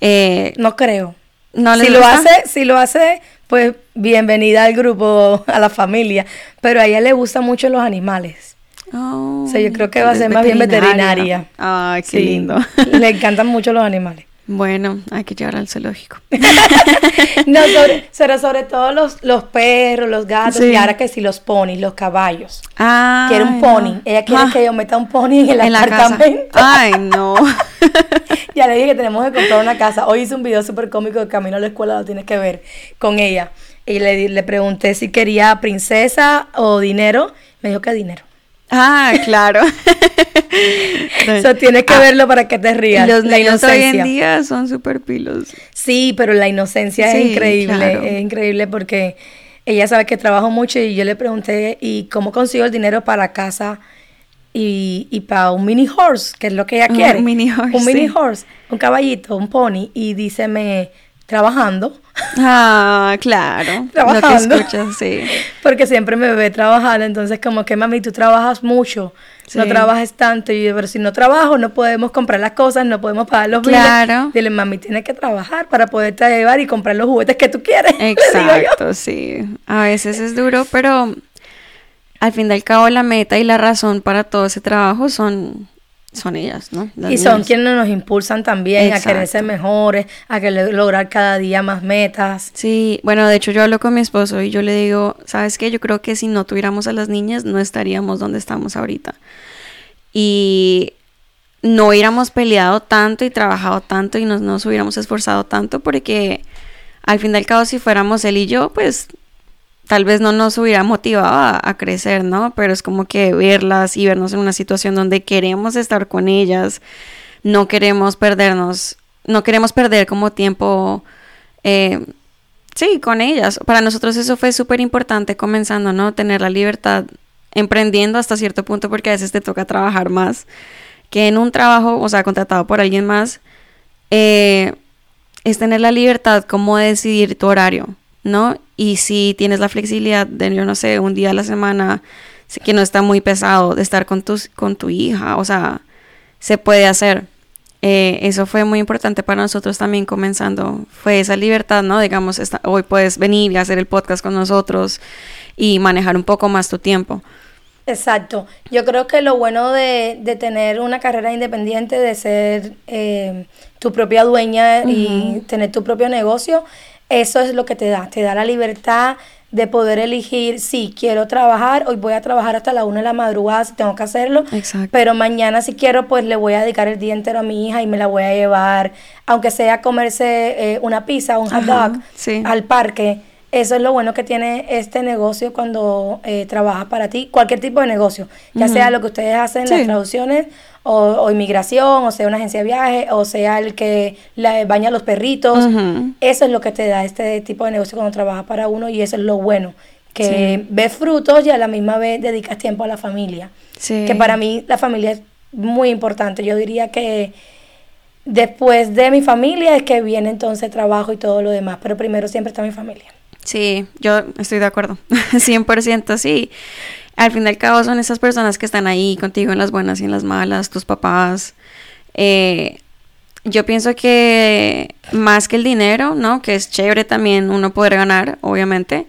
Eh, no creo si lo hace, si lo hace, pues bienvenida al grupo, a la familia. Pero a ella le gustan mucho los animales. o sea, yo creo que va a ser más bien veterinaria. Ay, qué lindo. Le encantan mucho los animales. Bueno, hay que llevar al zoológico. no, sobre, sobre, todo los, los perros, los gatos, y ahora que sí, los ponis, los caballos. Ah. Quiere un pony. Ella quiere ah. que yo meta un pony en el apartamento. Ay, no. ya le dije que tenemos que comprar una casa. Hoy hice un video súper cómico de camino a la escuela, lo tienes que ver con ella. Y le, le pregunté si quería princesa o dinero. Me dijo que dinero. Ah, claro. Eso tienes que ah, verlo para que te rías. Los la inocencia. hoy en día son súper pilos. Sí, pero la inocencia es increíble. Es increíble porque ella sabe que trabajo mucho y yo le pregunté, ¿y cómo consigo el dinero para casa y, y para un mini horse? Que es lo que ella quiere. Un mini horse. Un mini horse, un caballito, un pony. Y dice, me trabajando. Ah, claro. trabajando. sí. Porque siempre me ve trabajando, entonces como que mami, tú trabajas mucho, no trabajas tanto, y yo, pero si no trabajo no podemos comprar las cosas, no podemos pagar los claro. Dile, mami, tienes que trabajar para poderte llevar y comprar los juguetes que tú quieres. Exacto, sí. A veces es duro, pero al fin y al cabo la meta y la razón para todo ese trabajo son son ellas, ¿no? y son quienes nos impulsan también a querer ser mejores, a querer lograr cada día más metas. Sí, bueno, de hecho yo hablo con mi esposo y yo le digo, ¿sabes qué? Yo creo que si no tuviéramos a las niñas no estaríamos donde estamos ahorita. Y no hubiéramos peleado tanto y trabajado tanto y nos, nos hubiéramos esforzado tanto porque al fin del cabo si fuéramos él y yo, pues tal vez no nos hubiera motivado a, crecer, ¿no? Pero es como que verlas y vernos en una situación donde queremos estar con ellas, no queremos perdernos, no queremos perder como tiempo, eh, sí, con ellas. Para nosotros eso fue súper importante comenzando, ¿no? Tener la libertad emprendiendo hasta cierto punto porque a veces te toca trabajar más que en un trabajo, o sea, contratado por alguien más, eh, es tener la libertad como de decidir tu horario, ¿no? Y si tienes la flexibilidad de, yo no sé, un día a la semana que no está muy pesado de estar con, tus, con tu hija, o sea, se puede hacer. Eh, eso fue muy importante para nosotros también comenzando. Fue esa libertad, ¿no? Digamos, hoy puedes venir y hacer el podcast con nosotros y manejar un poco más tu tiempo. Exacto. Yo creo que lo bueno de, de tener una carrera independiente, de ser eh, tu propia dueña y tener tu propio negocio, eso es lo que te da. Te da la libertad de poder elegir, si quiero trabajar, hoy voy a trabajar hasta la una de la madrugada si tengo que hacerlo, Exacto. pero mañana si quiero, pues le voy a dedicar el día entero a mi hija y me la voy a llevar, aunque sea a comerse eh, una pizza, un hot dog, al parque eso es lo bueno que tiene este negocio cuando eh, trabaja para ti, cualquier tipo de negocio, ya sea lo que ustedes hacen, las traducciones, o, inmigración, o sea una agencia de viaje, o sea el que baña a los perritos. Eso es lo que te da este tipo de negocio cuando trabajas para uno y eso es lo bueno, que ves frutos y a la misma vez dedicas tiempo a la familia. Que para mí la familia es muy importante. Yo diría que después de mi familia es que viene entonces trabajo y todo lo demás, pero primero siempre está mi familia. Sí, yo estoy de acuerdo, 100% sí. Al fin y al cabo son esas personas que están ahí contigo en las buenas y en las malas, tus papás. Eh, yo pienso que más que el dinero, ¿no? Que es chévere también uno poder ganar, obviamente.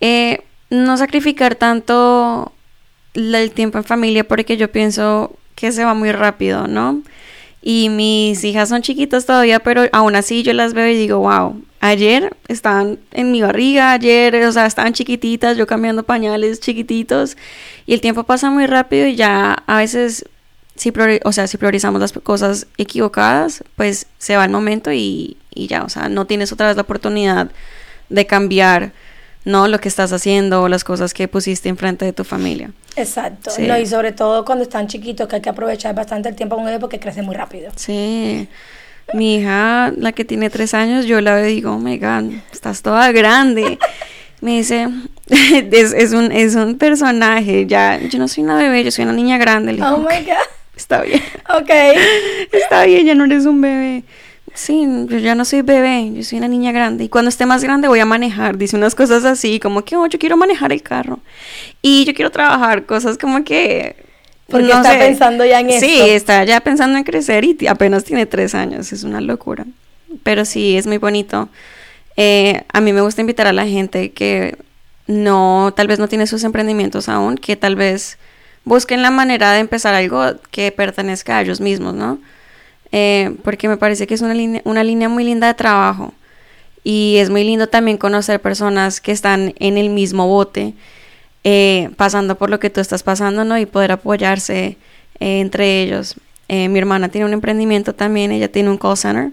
Eh, no sacrificar tanto el tiempo en familia porque yo pienso que se va muy rápido, ¿no? Y mis hijas son chiquitas todavía, pero aún así yo las veo y digo, wow, Ayer estaban en mi barriga, ayer, o sea, estaban chiquititas, yo cambiando pañales chiquititos y el tiempo pasa muy rápido y ya a veces, si o sea, si priorizamos las cosas equivocadas, pues se va el momento y, y ya, o sea, no tienes otra vez la oportunidad de cambiar, ¿no? Lo que estás haciendo o las cosas que pusiste enfrente de tu familia. Exacto. No, y sobre todo cuando están chiquitos, que hay que aprovechar bastante el tiempo con ellos porque crecen muy rápido. Sí. Mi hija, la que tiene tres años, yo la digo, oh my God, estás toda grande. Me dice, es, un, es un personaje, ya, yo no soy una bebé, yo soy una niña grande. oh my God. Está bien. Ok. Está bien, ya no eres un bebé. Sí, yo ya no soy bebé, yo soy una niña grande. Y cuando esté más grande voy a manejar. Dice unas cosas así, como que, oh, yo quiero manejar el carro. Y yo quiero trabajar, cosas como que porque está pensando ya en eso. Sí, está ya pensando en crecer y apenas tiene tres años, es una locura. Pero sí, es muy bonito. Eh, a mí me gusta invitar a la gente que no, tal vez no tiene sus emprendimientos aún, que tal vez busquen la manera de empezar algo que pertenezca a ellos mismos, ¿no? Eh, porque me parece que es una línea, una línea muy linda de trabajo y es muy lindo también conocer personas que están en el mismo bote eh, pasando por lo que tú estás pasando, ¿no? Y poder apoyarse eh, entre ellos. Eh, mi hermana tiene un emprendimiento también, ella tiene un call center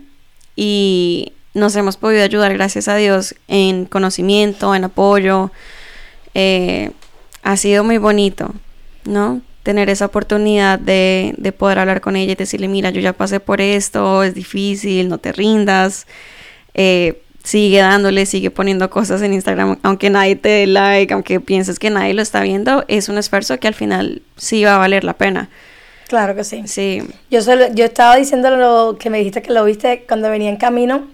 y nos hemos podido ayudar, gracias a Dios, en conocimiento, en apoyo. ha sido muy bonito, ¿no? Tener esa oportunidad de, de poder hablar con ella y decirle, mira, yo ya pasé por esto, es difícil, no te rindas. Eh, sigue dándole, sigue poniendo cosas en Instagram, aunque nadie te dé like, aunque pienses que nadie lo está viendo, es un esfuerzo que al final sí va a valer la pena. Claro que sí. Sí. Yo, solo, yo estaba diciendo lo que me dijiste que lo viste cuando venía en camino.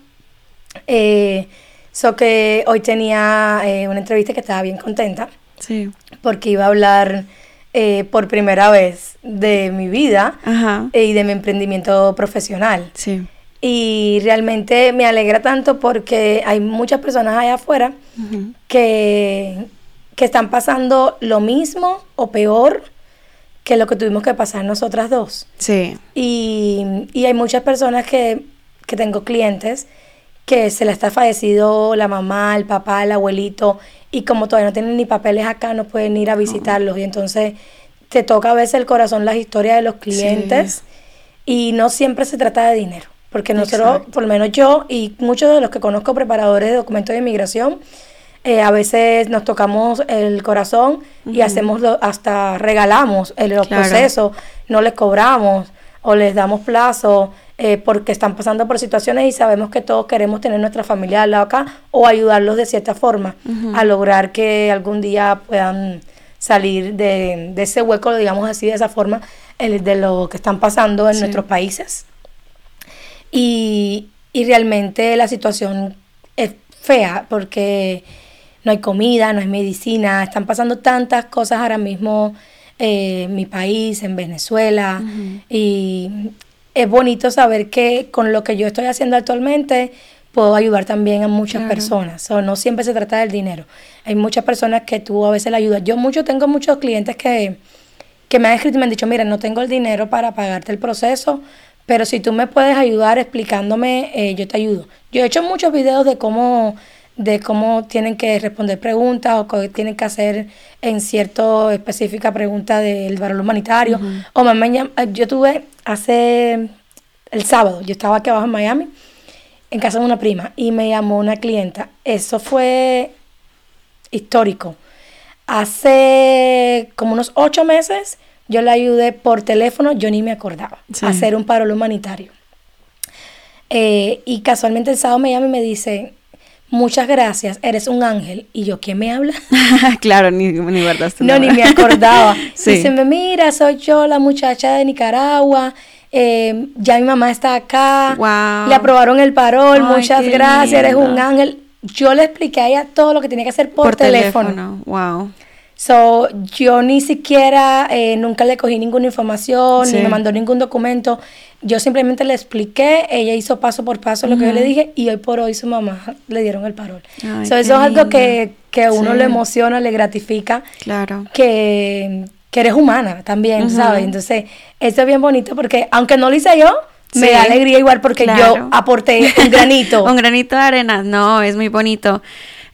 Eh, so que hoy tenía eh, una entrevista que estaba bien contenta. Sí. Porque iba a hablar eh, por primera vez de mi vida y de mi emprendimiento profesional. Sí. Y realmente me alegra tanto porque hay muchas personas allá afuera que, que están pasando lo mismo o peor que lo que tuvimos que pasar nosotras dos. Sí. Y, y hay muchas personas que, que tengo clientes que se les está fallecido la mamá, el papá, el abuelito, y como todavía no tienen ni papeles acá, no pueden ir a visitarlos. Y entonces te toca a veces el corazón las historias de los clientes y no siempre se trata de dinero. Porque nosotros, por lo menos yo y muchos de los que conozco preparadores de documentos de inmigración, eh, a veces nos tocamos el corazón y hacemos hasta regalamos el, proceso, no les cobramos o les damos plazo eh, porque están pasando por situaciones y sabemos que todos queremos tener nuestra familia al lado acá o ayudarlos de cierta forma a lograr que algún día puedan salir de, ese hueco, digamos así, de esa forma, el, de lo que están pasando en nuestros países. Y, realmente la situación es fea porque no hay comida, no hay medicina, están pasando tantas cosas ahora mismo eh, en mi país, en Venezuela, y es bonito saber que con lo que yo estoy haciendo actualmente puedo ayudar también a muchas personas. O no siempre se trata del dinero. Hay muchas personas que tú a veces le ayudas. Yo mucho tengo muchos clientes que, que me han escrito y me han dicho, mira, no tengo el dinero para pagarte el proceso, pero si tú me puedes ayudar explicándome, eh, yo te ayudo. Yo he hecho muchos videos de cómo de cómo tienen que responder preguntas o qué tienen que hacer en cierta específica pregunta del valor humanitario. O mañana, yo tuve hace el sábado, yo estaba aquí abajo en Miami, en casa de una prima, y me llamó una clienta. Eso fue histórico. Hace como unos ocho meses yo le ayudé por teléfono, yo ni me acordaba, a hacer un paro humanitario. Eh, y casualmente el sábado me llama y me dice, muchas gracias, eres un ángel. Y yo, ¿quién me habla? claro, ni, ni guardaste No, ni me acordaba. sí. me mira, soy yo la muchacha de Nicaragua. Eh, ya mi mamá está acá. Wow. Le aprobaron el parol, muchas gracias, eres un ángel. Yo le expliqué a ella todo lo que tenía que hacer por, teléfono. teléfono. Wow. So, yo ni siquiera, eh, nunca le cogí ninguna información, ni me mandó ningún documento. Yo simplemente le expliqué, ella hizo paso por paso lo que yo le dije y hoy por hoy su mamá le dieron el parol. so, eso es algo que, que a uno le emociona, le gratifica. Claro. Que, que eres humana también, ¿sabes? Entonces, eso es bien bonito porque aunque no lo hice yo, me da alegría igual porque yo aporté un granito. un granito de arena, no, es muy bonito.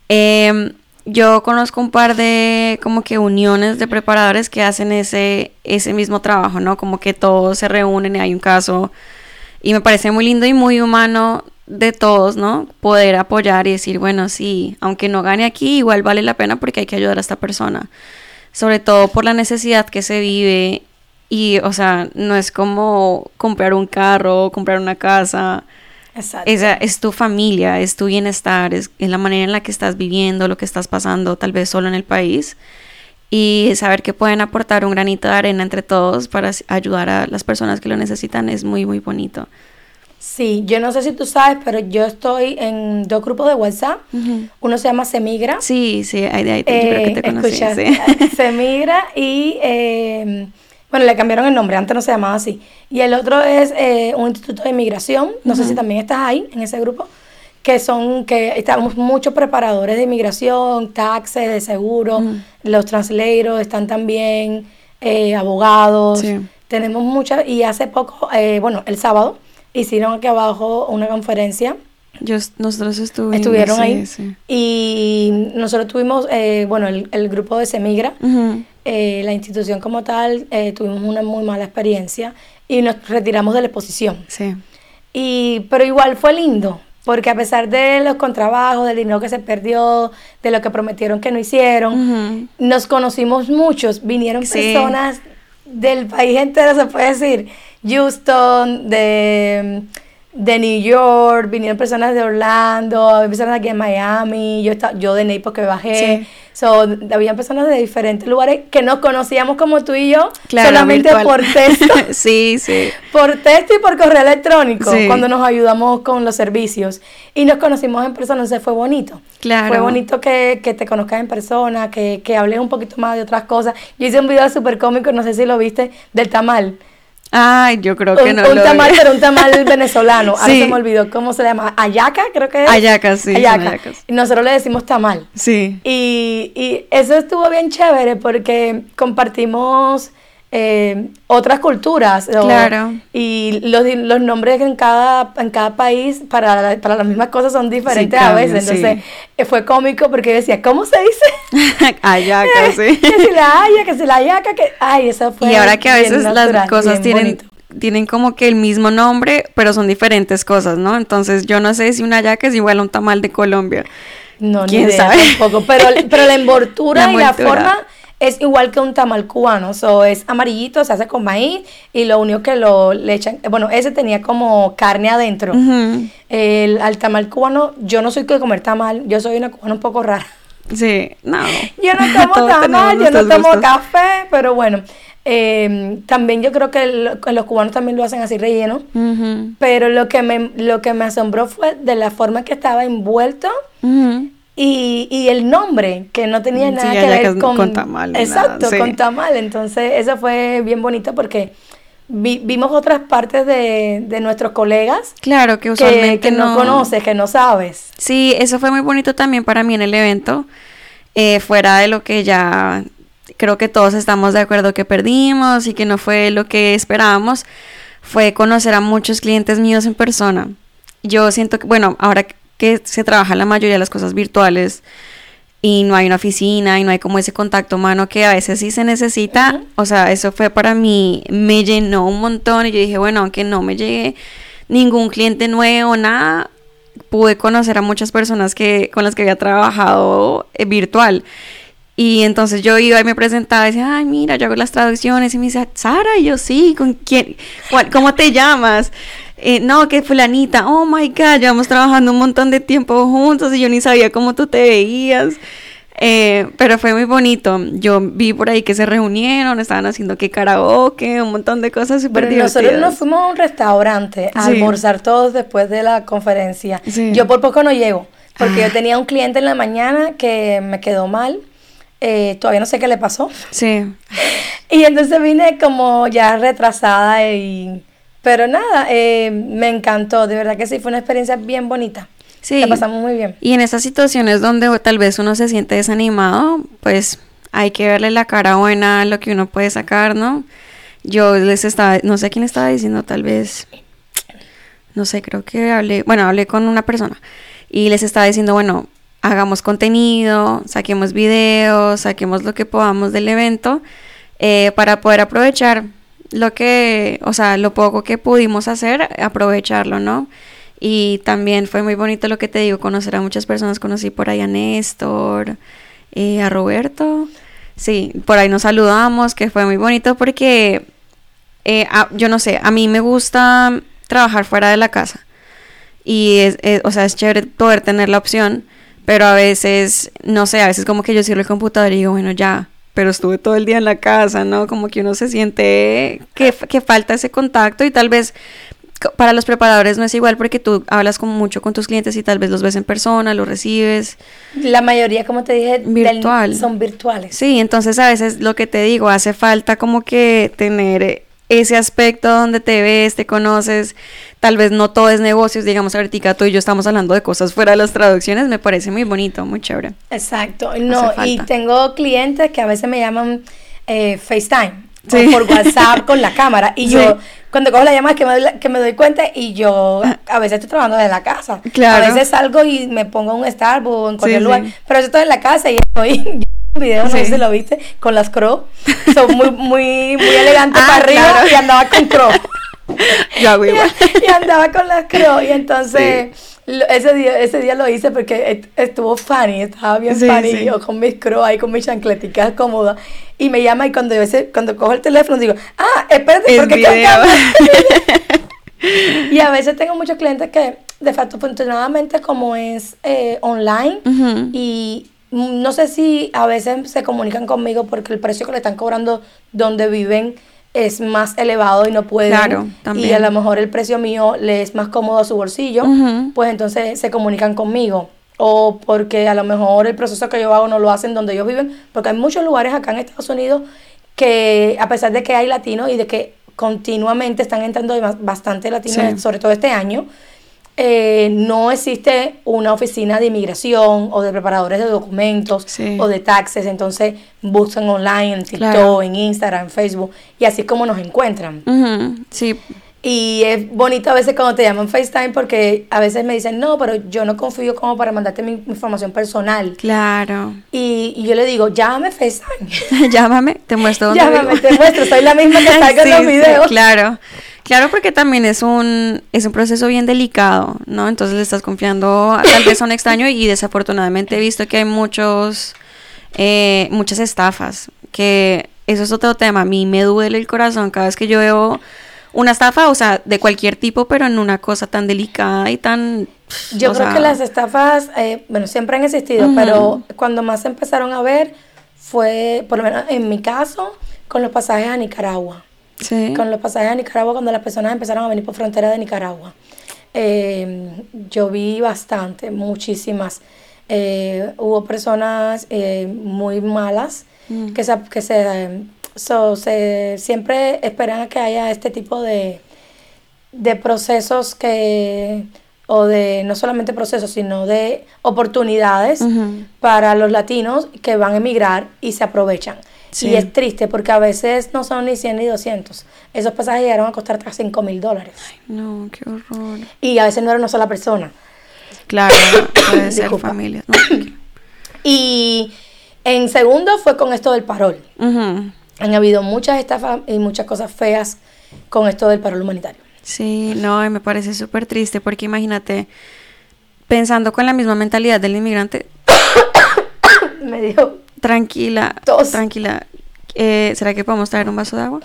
Eh, yo conozco un par de como que uniones de preparadores que hacen ese, ese mismo trabajo, ¿no? Como que todos se reúnen y hay un caso. Y me parece muy lindo y muy humano de todos, ¿no? Poder apoyar y decir, bueno, sí, aunque no gane aquí, igual vale la pena porque hay que ayudar a esta persona. Sobre todo por la necesidad que se vive y, o sea, no es como comprar un carro, comprar una casa esa es tu familia, es tu bienestar, es, la manera en la que estás viviendo, lo que estás pasando, tal vez solo en el país. Y saber que pueden aportar un granito de arena entre todos para ayudar a las personas que lo necesitan es muy, muy bonito. Sí, yo no sé si tú sabes, pero yo estoy en dos grupos de WhatsApp. Uno se llama Semigra. Sí, sí, ahí, ahí, creo que te eh, conocí. Semigra y eh, bueno, le cambiaron el nombre, antes no se llamaba así. Y el otro es eh, un instituto de inmigración, no sé si también estás ahí, en ese grupo, que son, que estamos muchos preparadores de inmigración, taxes, de seguro, los translators, están también eh, abogados. Tenemos muchas, y hace poco, eh, bueno, el sábado, hicieron aquí abajo una conferencia yo, nosotros estuvimos. Estuvieron ahí. Y nosotros tuvimos, bueno, el, grupo de Semigra, eh, la institución como tal, eh, tuvimos una muy mala experiencia y nos retiramos de la exposición. Sí. Y, pero igual fue lindo, porque a pesar de los contrabajos, del dinero que se perdió, de lo que prometieron que no hicieron, nos conocimos muchos, vinieron personas del país entero, se puede decir, Houston, de de New York, vinieron personas de Orlando, había personas aquí en Miami, yo, estaba, yo de Naples que bajé. So, había personas de diferentes lugares que nos conocíamos como tú y yo, solamente por texto. sí, sí. Por texto y por correo electrónico, cuando nos ayudamos con los servicios. Y nos conocimos en persona, entonces fue bonito. Claro. Fue bonito que, que te conozcas en persona, que, que hables un poquito más de otras cosas. Yo hice un video súper cómico, no sé si lo viste, del tamal. Ay, yo creo que no. Un tamal, pero un tamal venezolano. Ahora se me olvidó cómo se llama. Ayaca, creo que es. Ayaca, sí. Ayaca. Y nosotros le decimos tamal. Sí. Y, y eso estuvo bien chévere porque compartimos eh, otras culturas. Claro. Y los, los, nombres en cada, en cada país para, para las mismas cosas son diferentes a veces. Entonces fue cómico porque decía, ¿cómo se dice? ayaca, sí. que si la haya, que si la ayaca, que... Ay, eso fue... Y ahora que a veces las cosas tienen... Tienen como que el mismo nombre, pero son diferentes cosas, ¿no? Entonces yo no sé si una ayaca es igual a un tamal de Colombia. No, ¿Quién ni idea sabe? tampoco. Pero, pero la envoltura y la forma es igual que un tamal cubano, so, es amarillito, se hace con maíz y lo único que lo le echan, bueno, ese tenía como carne adentro. el, al tamal cubano, yo no soy que comer tamal, yo soy una cubana un poco rara. Sí, no. Yo no tomo tamal, yo no tomo café, pero bueno. Em, también yo creo que los cubanos también lo hacen así relleno, pero lo que me lo que me asombró fue de la forma que estaba envuelto Y, y el nombre, que no tenía nada que ver que con... con tamal Exacto, nada, sí. con tamal. Entonces, eso fue bien bonito porque vi- vimos otras partes de, de nuestros colegas Claro, que que, usualmente que no, conoces, que no sabes. Sí, eso fue muy bonito también para mí en el evento, eh, fuera de lo que ya creo que todos estamos de acuerdo que perdimos y que no fue lo que esperábamos, fue conocer a muchos clientes míos en persona. Yo siento que, bueno, ahora que se trabaja la mayoría de las cosas virtuales y no hay una oficina y no hay como ese contacto humano que a veces sí se necesita, o sea, eso fue para mí, me llenó un montón y yo dije, bueno, aunque no me llegue ningún cliente nuevo, nada, pude conocer a muchas personas que con las que había trabajado eh, virtual. Y entonces yo iba y me presentaba y decía, ay, mira, yo hago las traducciones. Y me dice, Sara, y yo sí, ¿con quién? ¿Cuál- ¿Cómo te llamas? "Eh, no, que fulanita, oh my God, llevamos trabajando un montón de tiempo juntos y yo ni sabía cómo tú te veías. Eh, pero fue muy bonito. Yo vi por ahí que se reunieron, estaban haciendo que karaoke, un montón de cosas súper Pero nosotros divertidas. nos fuimos a un restaurante a Sí. almorzar todos después de la conferencia. Sí. Yo por poco no llego, porque Ah. yo tenía un cliente en la mañana que me quedó mal. eh, todavía no sé qué le pasó. Sí, Y entonces vine como ya retrasada y... Pero nada, eh, me encantó, de verdad que sí, fue una experiencia bien bonita. sí. La pasamos muy bien. Y en esas situaciones donde tal vez uno se siente desanimado, pues hay que verle la cara buena a lo que uno puede sacar, ¿no? Yo les estaba, no sé quién estaba diciendo, tal vez, no sé, creo que hablé, bueno, hablé con una persona y les estaba diciendo, bueno, hagamos contenido, saquemos videos, saquemos lo que podamos del evento eh, para poder aprovechar lo que, o sea, lo poco que pudimos hacer, aprovecharlo, ¿no? Y también fue muy bonito lo que te digo, conocer a muchas personas, conocí por ahí a Néstor, eh, a Roberto, sí, por ahí nos saludamos, que fue muy bonito porque, eh, yo no sé, a mí me gusta trabajar fuera de la casa. Y es, es- o sea, es chévere poder tener la opción, pero a veces, no sé, a veces como que yo cierro el computador y digo, bueno, ya, pero estuve todo el día en la casa, ¿no? Como que uno se siente que, que falta ese contacto y tal vez para los preparadores no es igual porque tú hablas con mucho con tus clientes y tal vez los ves en persona, los recibes. La mayoría, como te dije, del- Virtual. son virtuales. Sí, entonces a veces lo que te digo, hace falta como que tener eh, ese aspecto donde te ves, te conoces, tal vez no todo es negocios, digamos ahorita tú y yo estamos hablando de cosas fuera de las traducciones, me parece muy bonito, muy chévere. Exacto. No, y tengo clientes que a veces me llaman eh, FaceTime Sí. por WhatsApp con la cámara. Y Sí. yo, cuando cojo la llamada, que me, doy que me doy cuenta y yo a veces estoy trabajando desde la casa. Claro. A veces salgo y me pongo un Starbucks en cualquier Sí, lugar. Pero yo estoy en la casa y estoy. Un video, no sé si lo viste, con las crow. Son muy, muy, muy elegantes Ah, para arriba claro. y andaba con crow. Yo hago igual. y andaba con las crow y entonces ese día ese día lo hice porque est- estuvo funny estaba bien Sí, funny yo con mis crow ahí con mis chancleticas cómodas y me llama y cuando yo ese- cuando cojo el teléfono digo ah espérate Es porque video. y a veces tengo muchos clientes que de facto afortunadamente como es eh, online y no sé si a veces se comunican conmigo porque el precio que le están cobrando donde viven es más elevado y no pueden. Claro, Y también. a lo mejor el precio mío le es más cómodo a su bolsillo, pues entonces se comunican conmigo. O porque a lo mejor el proceso que yo hago no lo hacen donde ellos viven, porque hay muchos lugares acá en Estados Unidos que a pesar de que hay latinos y de que continuamente están entrando bas- bastante latinos, Sí. sobre todo este año, eh, no existe una oficina de inmigración o de preparadores de documentos Sí. o de taxes, entonces buscan online en TikTok, Claro. en Instagram, en Facebook y así es como nos encuentran. Sí, Y es bonito a veces cuando te llaman FaceTime porque a veces me dicen, no, pero yo no confío como para mandarte mi, mi información personal. claro. Y, y yo le digo, llámame FaceTime. Llámame, te muestro dónde Llámame, vivo. te muestro, soy la misma que salgo en los Sí, sí, videos. claro. Claro, porque también es un, es un proceso bien delicado, ¿no? Entonces le estás confiando a- tal vez a un extraño y desafortunadamente he visto que hay muchos, eh, muchas estafas, que eso es otro tema. A mí me duele el corazón cada vez que yo veo una estafa, o sea, de cualquier tipo, pero en una cosa tan delicada y tan... Yo creo sea, que las estafas, eh, bueno, siempre han existido, pero cuando más empezaron a ver fue, por lo menos en mi caso, con los pasajes a Nicaragua. Sí. Con los pasajes a Nicaragua, cuando las personas empezaron a venir por frontera de Nicaragua. Eh, yo vi bastante, muchísimas. eh, hubo personas eh, muy malas que se, que se, so, se siempre esperan a que haya este tipo de, de procesos que o de no solamente procesos, sino de oportunidades para los latinos que van a emigrar y se aprovechan. Y es triste porque a veces no son ni 100 ni 200. Esos pasajes llegaron a costar hasta 5 mil dólares. No, qué horror. Y a veces no era una sola persona. Claro, puede ser familia. y en segundo fue con esto del parol. Han habido muchas estafas y muchas cosas feas con esto del parol humanitario. Sí, no, me parece súper triste porque imagínate, pensando con la misma mentalidad del inmigrante. me dijo. Tranquila, tranquila. Eh, ¿Será que podemos traer un vaso de agua?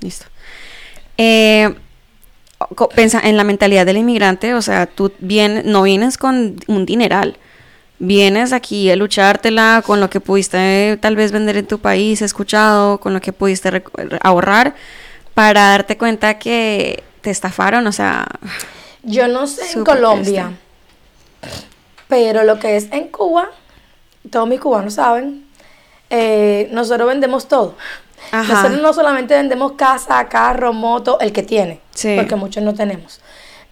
Listo. Eh, pensa en la mentalidad del inmigrante, o sea, tú bien, no vienes con un dineral, vienes aquí a luchártela con lo que pudiste tal vez vender en tu país, escuchado, con lo que pudiste ahorrar, para darte cuenta que te estafaron, o sea... Yo no sé en Colombia, pero lo que es en Cuba, todos mis cubanos saben, eh, nosotros vendemos todo. Nosotros no solamente vendemos casa, carro, moto, el que tiene, porque muchos no tenemos.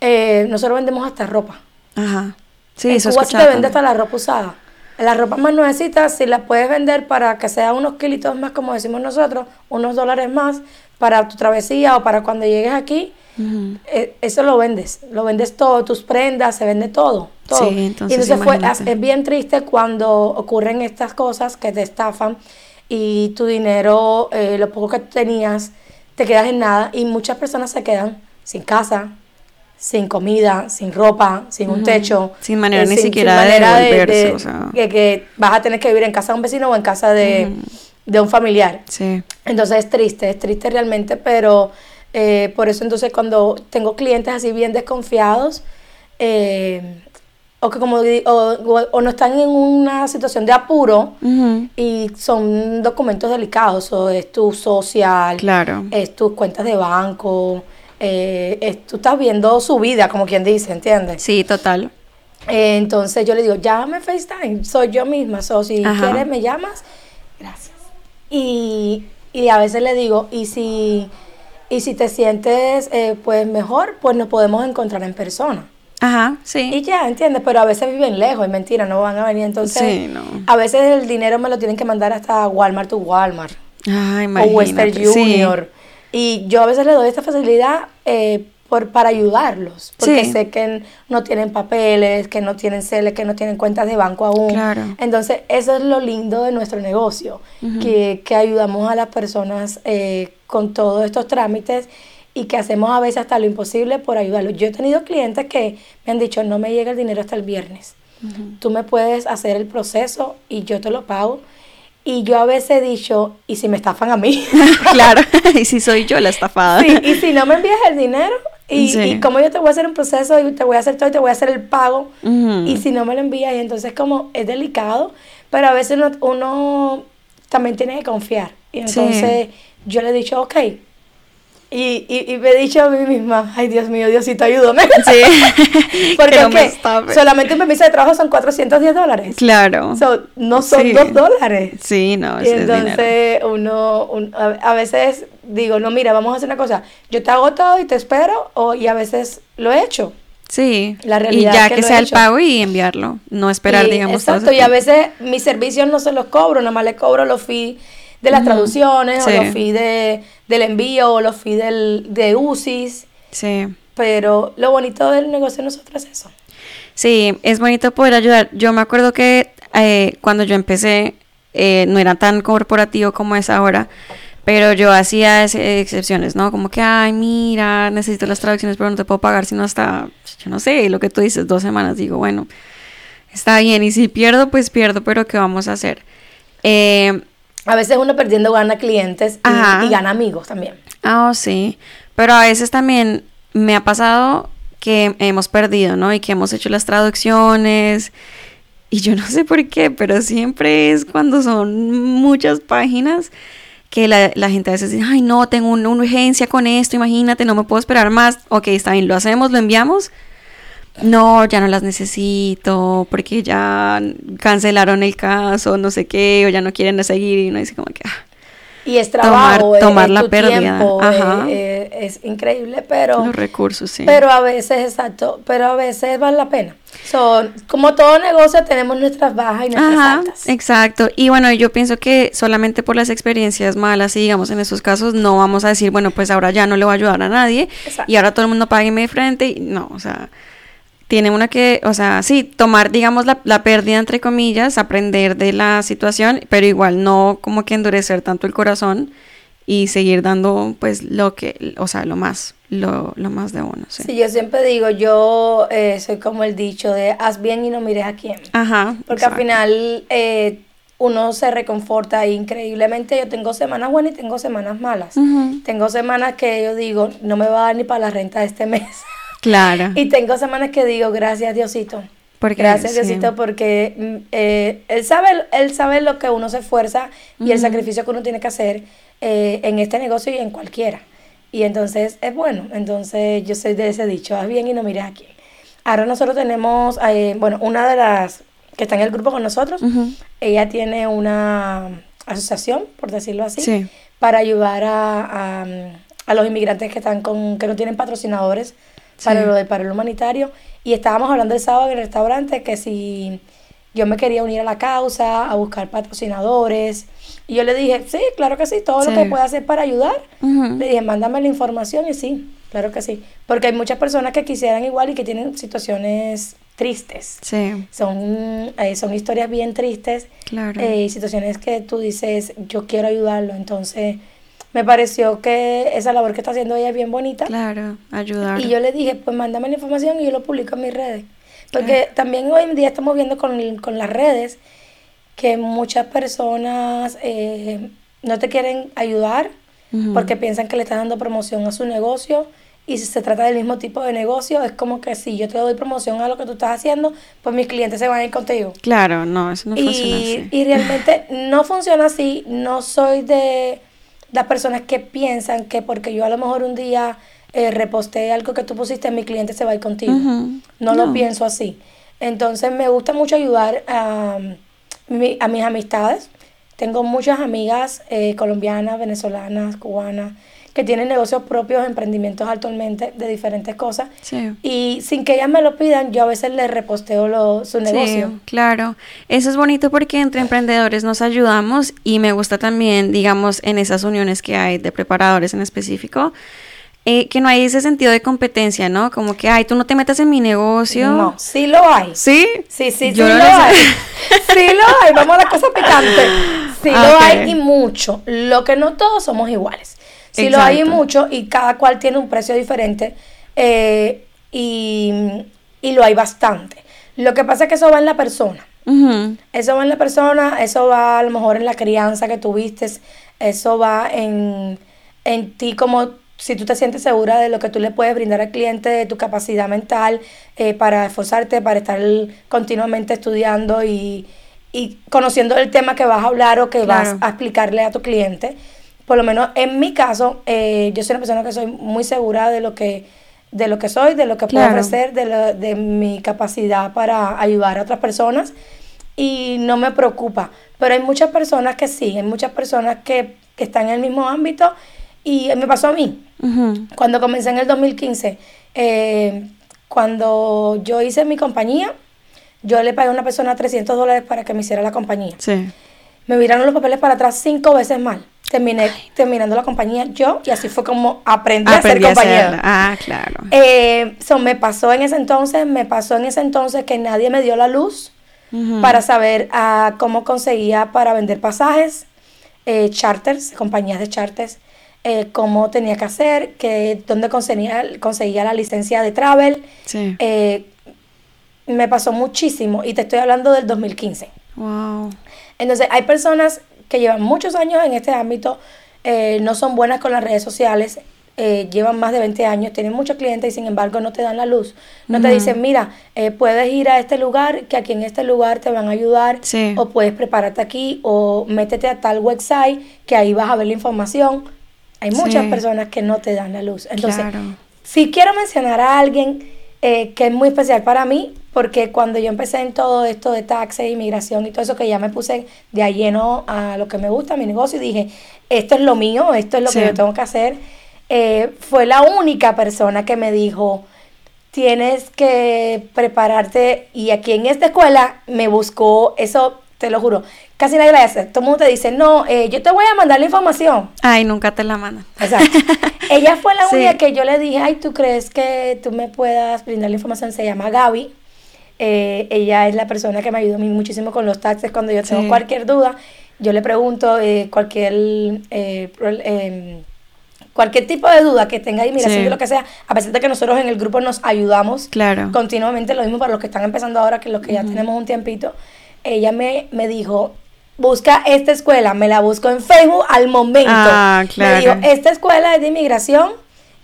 Eh, nosotros vendemos hasta ropa. Ajá. Sí, en Cuba se te vende hasta la ropa usada. La ropa más nuevecita, si la puedes vender para que sea unos kilitos más, como decimos nosotros, unos dólares más para tu travesía o para cuando llegues aquí, eh, eso lo vendes, lo vendes todo, tus prendas, se vende todo. todo. Sí, entonces, y entonces fue, es bien triste cuando ocurren estas cosas que te estafan y tu dinero, eh, lo poco que tenías, te quedas en nada y muchas personas se quedan sin casa, sin comida, sin ropa, sin un techo. Sin manera eh, ni siquiera de devolverse. o sea. que, vas a tener que vivir en casa de un vecino o en casa de, de un familiar. Sí. Entonces es triste, es triste realmente, pero eh, por eso entonces cuando tengo clientes así bien desconfiados, eh, o que como o, no están en una situación de apuro y son documentos delicados, o es tu social, claro. es tus cuentas de banco, eh, tú estás viendo su vida, como quien dice, ¿entiendes? Sí, total. entonces yo le digo, llámame FaceTime, soy yo misma, so, si quieres me llamas, gracias. Y, y a veces le digo, y si y si te sientes eh, pues mejor, pues nos podemos encontrar en persona. Ajá, sí. Y ya, ¿entiendes? Pero a veces viven lejos, y mentira, no van a venir. Entonces, sí, no. a veces el dinero me lo tienen que mandar hasta Walmart to Walmart. Ay, o Western Junior. Y yo a veces le doy esta facilidad eh, por, para ayudarlos. Porque sé que no tienen papeles, que no tienen CELES, que no tienen cuentas de banco aún. Claro. Entonces, eso es lo lindo de nuestro negocio, que, que, ayudamos a las personas eh, con todos estos trámites y que hacemos a veces hasta lo imposible por ayudarlos. Yo he tenido clientes que me han dicho, no me llega el dinero hasta el viernes. Tú me puedes hacer el proceso y yo te lo pago. Y yo a veces he dicho, ¿y si me estafan a mí? claro, y si soy yo la estafada. Sí, y si no me envías el dinero, y, y, como yo te voy a hacer un proceso y te voy a hacer todo y te voy a hacer el pago, y si no me lo envías, y entonces como es delicado, pero a veces uno, uno también tiene que confiar. Y entonces yo le he dicho, ok. Y, y, me he dicho a mí misma, ay Dios mío, Diosito, ayúdame. Sí. Porque no solamente un permiso de trabajo son 410 dólares. Claro. no son 2 dólares. Sí, no, y entonces uno, a, veces digo, no, mira, vamos a hacer una cosa. Yo te hago todo y te espero, o, y a veces lo he hecho. Sí. La realidad y ya que, sea el pago y enviarlo, no esperar, digamos. Exacto, y a veces mis servicios no se los cobro, nada más le cobro los fees de las traducciones, o los fees de, del envío, o los fees del, de UCIs. Sí. Pero lo bonito del negocio de nosotros es eso. Sí, es bonito poder ayudar. Yo me acuerdo que eh, cuando yo empecé, eh, no era tan corporativo como es ahora, pero yo hacía excepciones, ¿no? Como que, ay, mira, necesito las traducciones, pero no te puedo pagar sino hasta, yo no sé, lo que tú dices, dos semanas. Digo, bueno, está bien, y si pierdo, pues pierdo, pero ¿qué vamos a hacer? Eh, a veces uno perdiendo gana clientes y, gana amigos también. Ah, sí. Pero a veces también me ha pasado que hemos perdido, ¿no? Y que hemos hecho las traducciones. Y yo no sé por qué, pero siempre es cuando son muchas páginas que la, la gente a veces dice, ay, no, tengo una urgencia con esto, imagínate, no me puedo esperar más. Ok, está bien, lo hacemos, lo enviamos. No, ya no las necesito porque ya cancelaron el caso, no sé qué, o ya no quieren seguir y uno dice como que... Ah, y es trabajo, tomar, la pérdida. Ajá. es increíble, pero... Los recursos, sí. Pero a veces, exacto, pero a veces vale la pena. Son, como todo negocio tenemos nuestras bajas y nuestras Ajá, altas. Exacto. Y bueno, yo pienso que solamente por las experiencias malas, y digamos en esos casos, no vamos a decir, bueno, pues ahora ya no le voy a ayudar a nadie y ahora todo el mundo págueme de frente. Y no, o sea, tiene una que, o sea, sí, tomar, digamos, la, la, pérdida, entre comillas, aprender de la situación, pero igual no como que endurecer tanto el corazón y seguir dando, pues, lo que, o sea, lo más, lo, lo más de uno. Sí. sí yo siempre digo, yo eh, soy como el dicho de, haz bien y no mires a quién. Ajá. Porque al final... Eh, uno se reconforta increíblemente. Yo tengo semanas buenas y tengo semanas malas. Tengo semanas que yo digo, no me va a dar ni para la renta de este mes. Claro. y tengo semanas que digo, gracias Diosito. Porque, gracias Diosito porque mm, eh, él, sabe, él sabe lo que uno se esfuerza y el sacrificio que uno tiene que hacer eh, en este negocio y en cualquiera. Y entonces es bueno. Entonces yo soy de ese dicho, haz bien y no mires aquí. Ahora nosotros tenemos, eh, bueno, una de las que está en el grupo con nosotros, ella tiene una asociación, por decirlo así, para ayudar a, a, a, los inmigrantes que están con, que no tienen patrocinadores para lo de para el humanitario. Y estábamos hablando el sábado en el restaurante que si yo me quería unir a la causa, a buscar patrocinadores. Y yo le dije, sí, claro que sí, todo lo que pueda hacer para ayudar. Le dije, mándame la información y sí, claro que sí. Porque hay muchas personas que quisieran igual y que tienen situaciones tristes. Sí. Son, eh, son historias bien tristes. Claro. Eh, situaciones que tú dices, yo quiero ayudarlo. Entonces, me pareció que esa labor que está haciendo ella es bien bonita. Claro, ayudar. Y yo le dije, pues mándame la información y yo lo publico en mis redes. Porque también hoy en día estamos viendo con, con las redes que muchas personas eh, no te quieren ayudar porque piensan que le estás dando promoción a su negocio y si se trata del mismo tipo de negocio, es como que si yo te doy promoción a lo que tú estás haciendo, pues mis clientes se van a ir contigo. Claro, no, eso no funciona así. Y realmente no funciona así, no soy de las personas que piensan que porque yo a lo mejor un día eh, reposté algo que tú pusiste, mi cliente se va a ir contigo. no, lo pienso así. Entonces me gusta mucho ayudar a, a mis amistades. Tengo muchas amigas eh, colombianas, venezolanas, cubanas, que tienen negocios propios, emprendimientos actualmente de diferentes cosas. Y sin que ellas me lo pidan, yo a veces les reposteo lo, su negocio. Sí, claro. Eso es bonito porque entre emprendedores nos ayudamos y me gusta también, digamos, en esas uniones que hay de preparadores en específico. Eh, que no hay ese sentido de competencia, ¿no? Como que, ay, tú no te metas en mi negocio. No, sí lo hay. ¿Sí? Sí, sí, sí lo hay. sí lo hay, vamos a la cosa picante. Sí lo hay y mucho. Lo que no todos somos iguales. Sí lo hay mucho y cada cual tiene un precio diferente eh, y, lo hay bastante. Lo que pasa es que eso va en la persona. Eso va en la persona, eso va a lo mejor en la crianza que tuviste, eso va en, en ti como si tú te sientes segura de lo que tú le puedes brindar al cliente, de tu capacidad mental eh, para esforzarte, para estar continuamente estudiando y, y, conociendo el tema que vas a hablar o que vas a explicarle a tu cliente por lo menos en mi caso, eh, yo soy una persona que soy muy segura de lo que, de lo que soy, de lo que puedo ofrecer, de, de mi capacidad para ayudar a otras personas y no me preocupa. Pero hay muchas personas que sí, hay muchas personas que, están en el mismo ámbito y me pasó a mí. Cuando comencé en el 2015, eh, cuando yo hice mi compañía, yo le pagué a una persona 300 dólares para que me hiciera la compañía. Sí. Me viraron los papeles para atrás cinco veces mal terminé terminando la compañía yo y así fue como aprendí, a ser compañera. Ah, claro. Eh, me pasó en ese entonces, me pasó en ese entonces que nadie me dio la luz para saber ah, cómo conseguía para vender pasajes, eh, charters, compañías de charters, eh, cómo tenía que hacer, que dónde conseguía, conseguía la licencia de travel. Sí. Eh, me pasó muchísimo y te estoy hablando del 2015. Wow. Entonces, hay personas que llevan muchos años en este ámbito, eh, no son buenas con las redes sociales, eh, llevan más de 20 años, tienen muchos clientes y sin embargo no te dan la luz. No te dicen, mira, eh, puedes ir a este lugar, que aquí en este lugar te van a ayudar, o puedes prepararte aquí, o métete a tal website, que ahí vas a ver la información. Hay muchas personas que no te dan la luz. Entonces, si quiero mencionar a alguien eh, que es muy especial para mí, porque cuando yo empecé en todo esto de taxes, inmigración y todo eso, que ya me puse de lleno a lo que me gusta, a mi negocio, y dije, esto es lo mío, esto es lo que yo tengo que hacer, eh, fue la única persona que me dijo, tienes que prepararte, y aquí en esta escuela me buscó, eso te lo juro, casi nadie lo hace. Todo el mundo te dice, no, eh, yo te voy a mandar la información. Ay, nunca te la mandan. Exacto. Ella fue la única que yo le dije, ay, ¿tú crees que tú me puedas brindar la información? Se llama Gaby. Eh, ella es la persona que me ayudó muchísimo con los taxes cuando yo tengo cualquier duda. Yo le pregunto eh, cualquier em, cualquier tipo de duda que tenga inmigración de lo que sea, a pesar de que nosotros en el grupo nos ayudamos claro. continuamente, lo mismo para los que están empezando ahora que los que ya tenemos un tiempito, ella me, me dijo, busca esta escuela, me la busco en Facebook al momento. Ah, claro. Me dijo, esta escuela es de inmigración,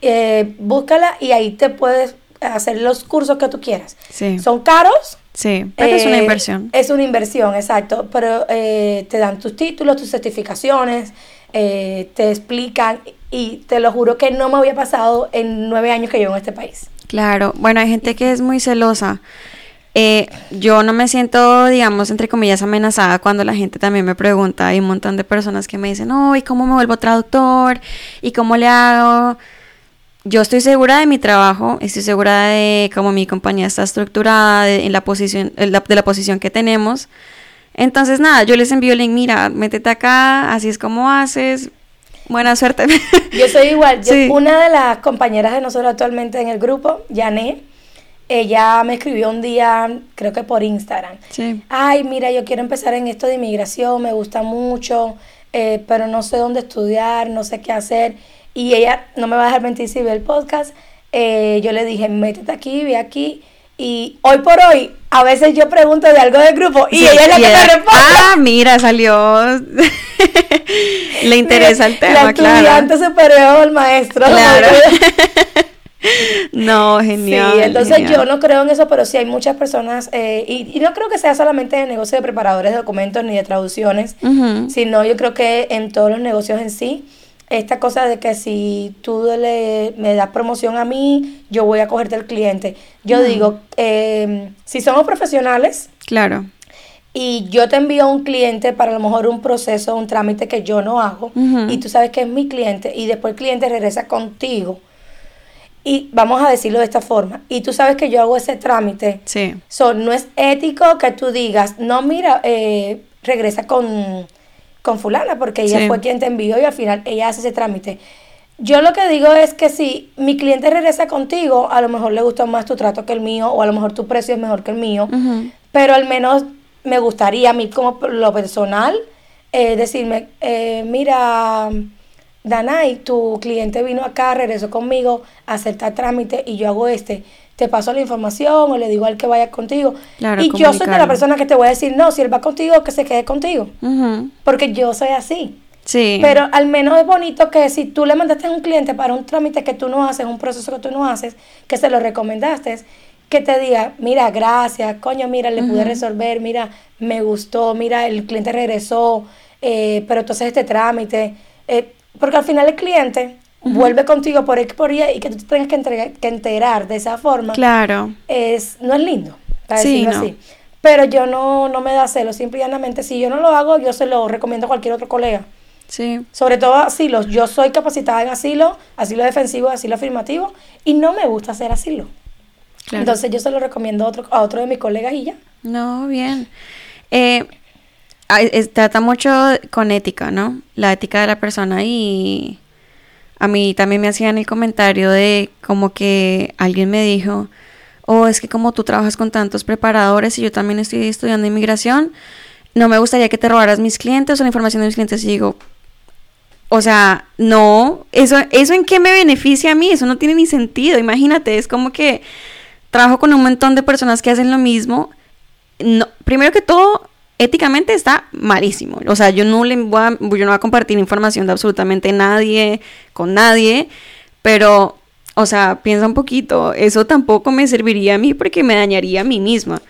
eh, búscala y ahí te puedes hacer los cursos que tú quieras. Sí. Son caros. Sí, pero es una eh, inversión. Es una inversión, exacto. Pero eh, te dan tus títulos, tus certificaciones, te explican y te lo juro que no me había pasado en nueve años que llevo en este país. Claro, bueno, hay gente que es muy celosa eh, yo no me siento, digamos, entre comillas, amenazada cuando la gente también me pregunta. Hay un montón de personas que me dicen, oh, ¿y cómo me vuelvo traductor? ¿Y cómo le hago? Yo estoy segura de mi trabajo, estoy segura de cómo mi compañía está estructurada, de, en la posición, de la posición que tenemos. Entonces, nada, yo les envío el link, mira, métete acá, así es como haces, buena suerte. Yo soy igual, una de las compañeras de nosotros actualmente en el grupo, Yané, ella me escribió un día, creo que por Instagram. Sí. Ay, mira, yo quiero empezar en esto de inmigración, me gusta mucho, eh, pero no sé dónde estudiar, no sé qué hacer. Y ella no me va a dejar mentir si ve el podcast. Eh, yo le dije, métete aquí, ve aquí. Y hoy por hoy, a veces yo pregunto de algo del grupo y ella es la que me responde. Ah, mira, salió. le interesa el tema, la estudiante superior, el maestro. Claro. No, genial. Sí, entonces yo no creo en eso, pero sí hay muchas personas, eh, y, no creo que sea solamente en el negocio de preparadores de documentos ni de traducciones, sino yo creo que en todos los negocios en sí, esta cosa de que si tú le, me das promoción a mí, yo voy a cogerte el cliente. Yo digo, eh, si somos profesionales, claro. Y yo te envío a un cliente para a lo mejor un proceso, un trámite que yo no hago, y tú sabes que es mi cliente, y después el cliente regresa contigo y vamos a decirlo de esta forma, y tú sabes que yo hago ese trámite, sí. no es ético que tú digas, no, mira, eh, regresa con, con fulana, porque ella fue quien te envió y al final ella hace ese trámite. Yo lo que digo es que si mi cliente regresa contigo, a lo mejor le gustó más tu trato que el mío, o a lo mejor tu precio es mejor que el mío, pero al menos me gustaría a mí como lo personal eh, decirme, eh, mira, Danay, tu cliente vino acá, regresó conmigo a hacer tal trámite y yo hago este. Te paso la información o le digo al que vaya contigo. y yo soy de la persona que te voy a decir, no, si él va contigo, que se quede contigo. Porque yo soy así. Sí. Pero al menos es bonito que si tú le mandaste a un cliente para un trámite que tú no haces, un proceso que tú no haces, que se lo recomendaste, que te diga, mira, gracias, coño, mira, le pude resolver, mira, me gustó, mira, el cliente regresó, eh, pero entonces este trámite, eh, porque al final el cliente vuelve contigo por X por Y y que tú te tengas que, que enterar de esa forma. Claro. Es, no es lindo, para decirlo así. Pero yo no, no me da celo, simple y llanamente, si yo no lo hago, yo se lo recomiendo a cualquier otro colega. Sí. Sobre todo asilos. Yo soy capacitada en asilo, asilo defensivo, asilo afirmativo, y no me gusta hacer asilo. Entonces yo se lo recomiendo a otro, a otro de mis colegas y ya. No, bien. Eh, trata mucho con ética, ¿no? La ética de la persona y a mí también me hacían el comentario de como que alguien me dijo, oh, es que como tú trabajas con tantos preparadores y yo también estoy estudiando inmigración, no me gustaría que te robaras mis clientes o la información de mis clientes. Y digo, o sea, no, eso, eso en qué me beneficia a mí, eso no tiene ni sentido. Imagínate, es como que trabajo con un montón de personas que hacen lo mismo. No, primero que todo, éticamente está malísimo. O sea, yo no le voy a, yo no voy a compartir información de absolutamente nadie, con nadie, pero, o sea, piensa un poquito, eso tampoco me serviría a mí porque me dañaría a mí misma.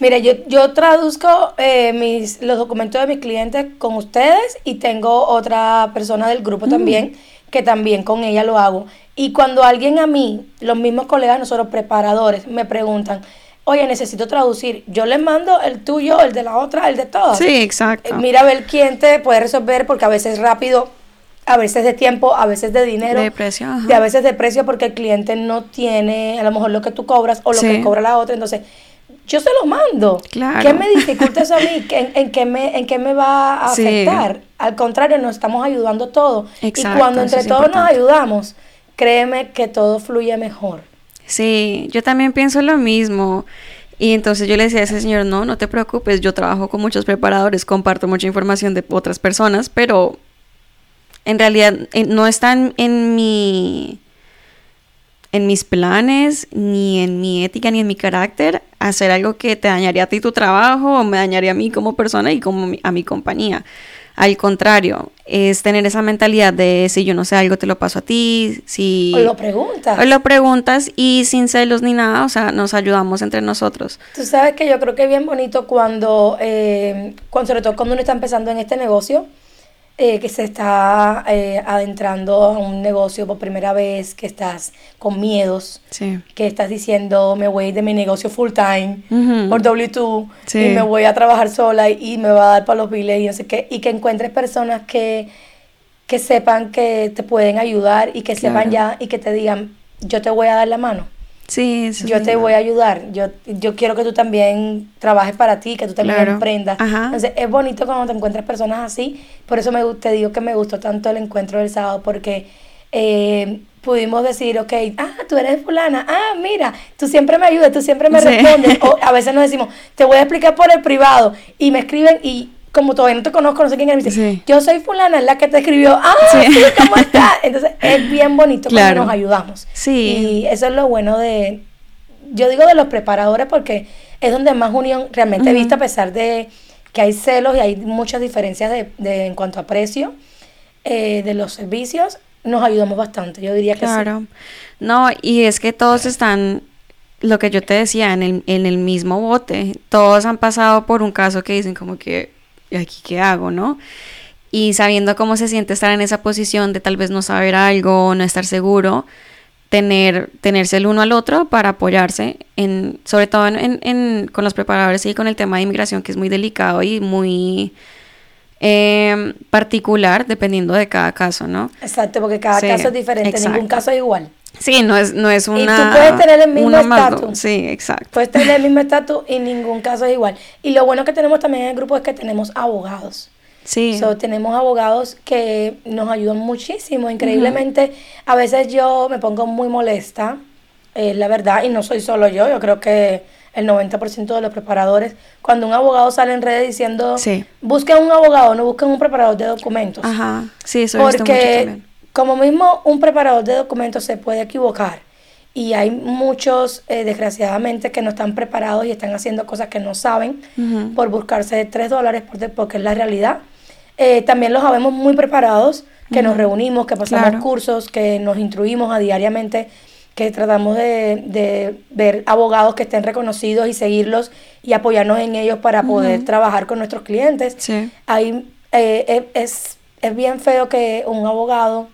Mira, yo, yo traduzco eh, mis, los documentos de mis clientes con ustedes y tengo otra persona del grupo mm. también que también con ella lo hago. Y cuando alguien a mí, los mismos colegas nosotros preparadores, me preguntan, oye, necesito traducir, yo les mando el tuyo, el de la otra, el de todas. Sí, exacto. Eh, Mira a ver quién te puede resolver, porque a veces rápido, a veces de tiempo, a veces de dinero. De precio, ajá. Y a veces de precio porque el cliente no tiene a lo mejor lo que tú cobras o lo Sí. que cobra la otra. Entonces, yo se lo mando. Claro. ¿Qué me dificulta eso a mí? ¿En, en qué me, ¿En qué me va a Sí. afectar? Al contrario, nos estamos ayudando todos. Exacto, y cuando entre todos nos ayudamos, créeme que todo fluye mejor. Sí, yo también pienso lo mismo. Y entonces yo le decía a ese señor, no, no te preocupes, yo trabajo con muchos preparadores, comparto mucha información de otras personas, pero en realidad eh, no están en mi en mis planes, ni en mi ética, ni en mi carácter, hacer algo que te dañaría a ti tu trabajo o me dañaría a mí como persona y como mi- a mi compañía. Al contrario, es tener esa mentalidad de si yo no sé algo, te lo paso a ti, si... O lo preguntas. O lo preguntas y sin celos ni nada, o sea, nos ayudamos entre nosotros. Tú sabes que yo creo que es bien bonito cuando, eh, cuando sobre todo cuando uno está empezando en este negocio, eh, que se está eh, adentrando a un negocio por primera vez, que estás con miedos, Sí. que estás diciendo me voy de mi negocio full time por W2 Sí. y me voy a trabajar sola y, y me va a dar para los biles y no sé qué, y que encuentres personas que, que sepan que te pueden ayudar y que sepan ya y que te digan yo te voy a dar la mano Sí, eso es yo te voy a ayudar. Yo, yo quiero que tú también trabajes para ti, que tú también Claro. emprendas. Ajá. Entonces, es bonito cuando te encuentras personas así. Por eso me, te digo que me gustó tanto el encuentro del sábado, porque eh, pudimos decir, ok, ah, tú eres fulana, ah, mira, tú siempre me ayudas, tú siempre me Sí. respondes. O a veces nos decimos, te voy a explicar por el privado. Y me escriben y como todavía no te conozco, no sé quién eres, me dice, Sí. yo soy fulana, es la que te escribió, ah, Sí. sí, ¿cómo estás? Entonces, es bien bonito Claro. cuando nos ayudamos. Sí. Y eso es lo bueno de, yo digo de los preparadores porque es donde más unión realmente he visto, a pesar de que hay celos y hay muchas diferencias de, de- en cuanto a precio eh, de los servicios, nos ayudamos bastante. Yo diría que Claro. No, y es que todos están, lo que yo te decía, en el, en el mismo bote. Todos han pasado por un caso que dicen como que, ¿y aquí qué hago, no? Y sabiendo cómo se siente estar en esa posición de tal vez no saber algo, no estar seguro, tener, tenerse el uno al otro para apoyarse, en, sobre todo en, en- en- con los preparadores y con el tema de inmigración, que es muy delicado y muy eh, particular dependiendo de cada caso, ¿no? Exacto, porque cada Sí, caso es diferente, ningún caso es igual. Sí, no es, no es Y una. tú puedes tener el mismo estatus. Sí, exacto. Puedes tener el mismo estatus y ningún caso es igual. Y lo bueno que tenemos también en el grupo es que tenemos abogados. Sí. So, tenemos abogados que nos ayudan muchísimo, increíblemente. A veces yo me pongo muy molesta, eh, la verdad, y no soy solo yo, yo creo que el 90% de los preparadores, cuando un abogado sale en redes diciendo, Sí. busquen un abogado, no busquen un preparador de documentos. Ajá. Sí, eso mucho Porque. Como mismo un preparador de documentos se puede equivocar y hay muchos, eh, desgraciadamente, que no están preparados y están haciendo cosas que no saben por buscarse tres dólares porque es la realidad. Eh, también los sabemos muy preparados, que nos reunimos, que pasamos Claro. cursos, que nos instruimos a diariamente, que tratamos de, de ver abogados que estén reconocidos y seguirlos y apoyarnos en ellos para poder trabajar con nuestros clientes. Sí. Hay, eh, es, es bien feo que un abogado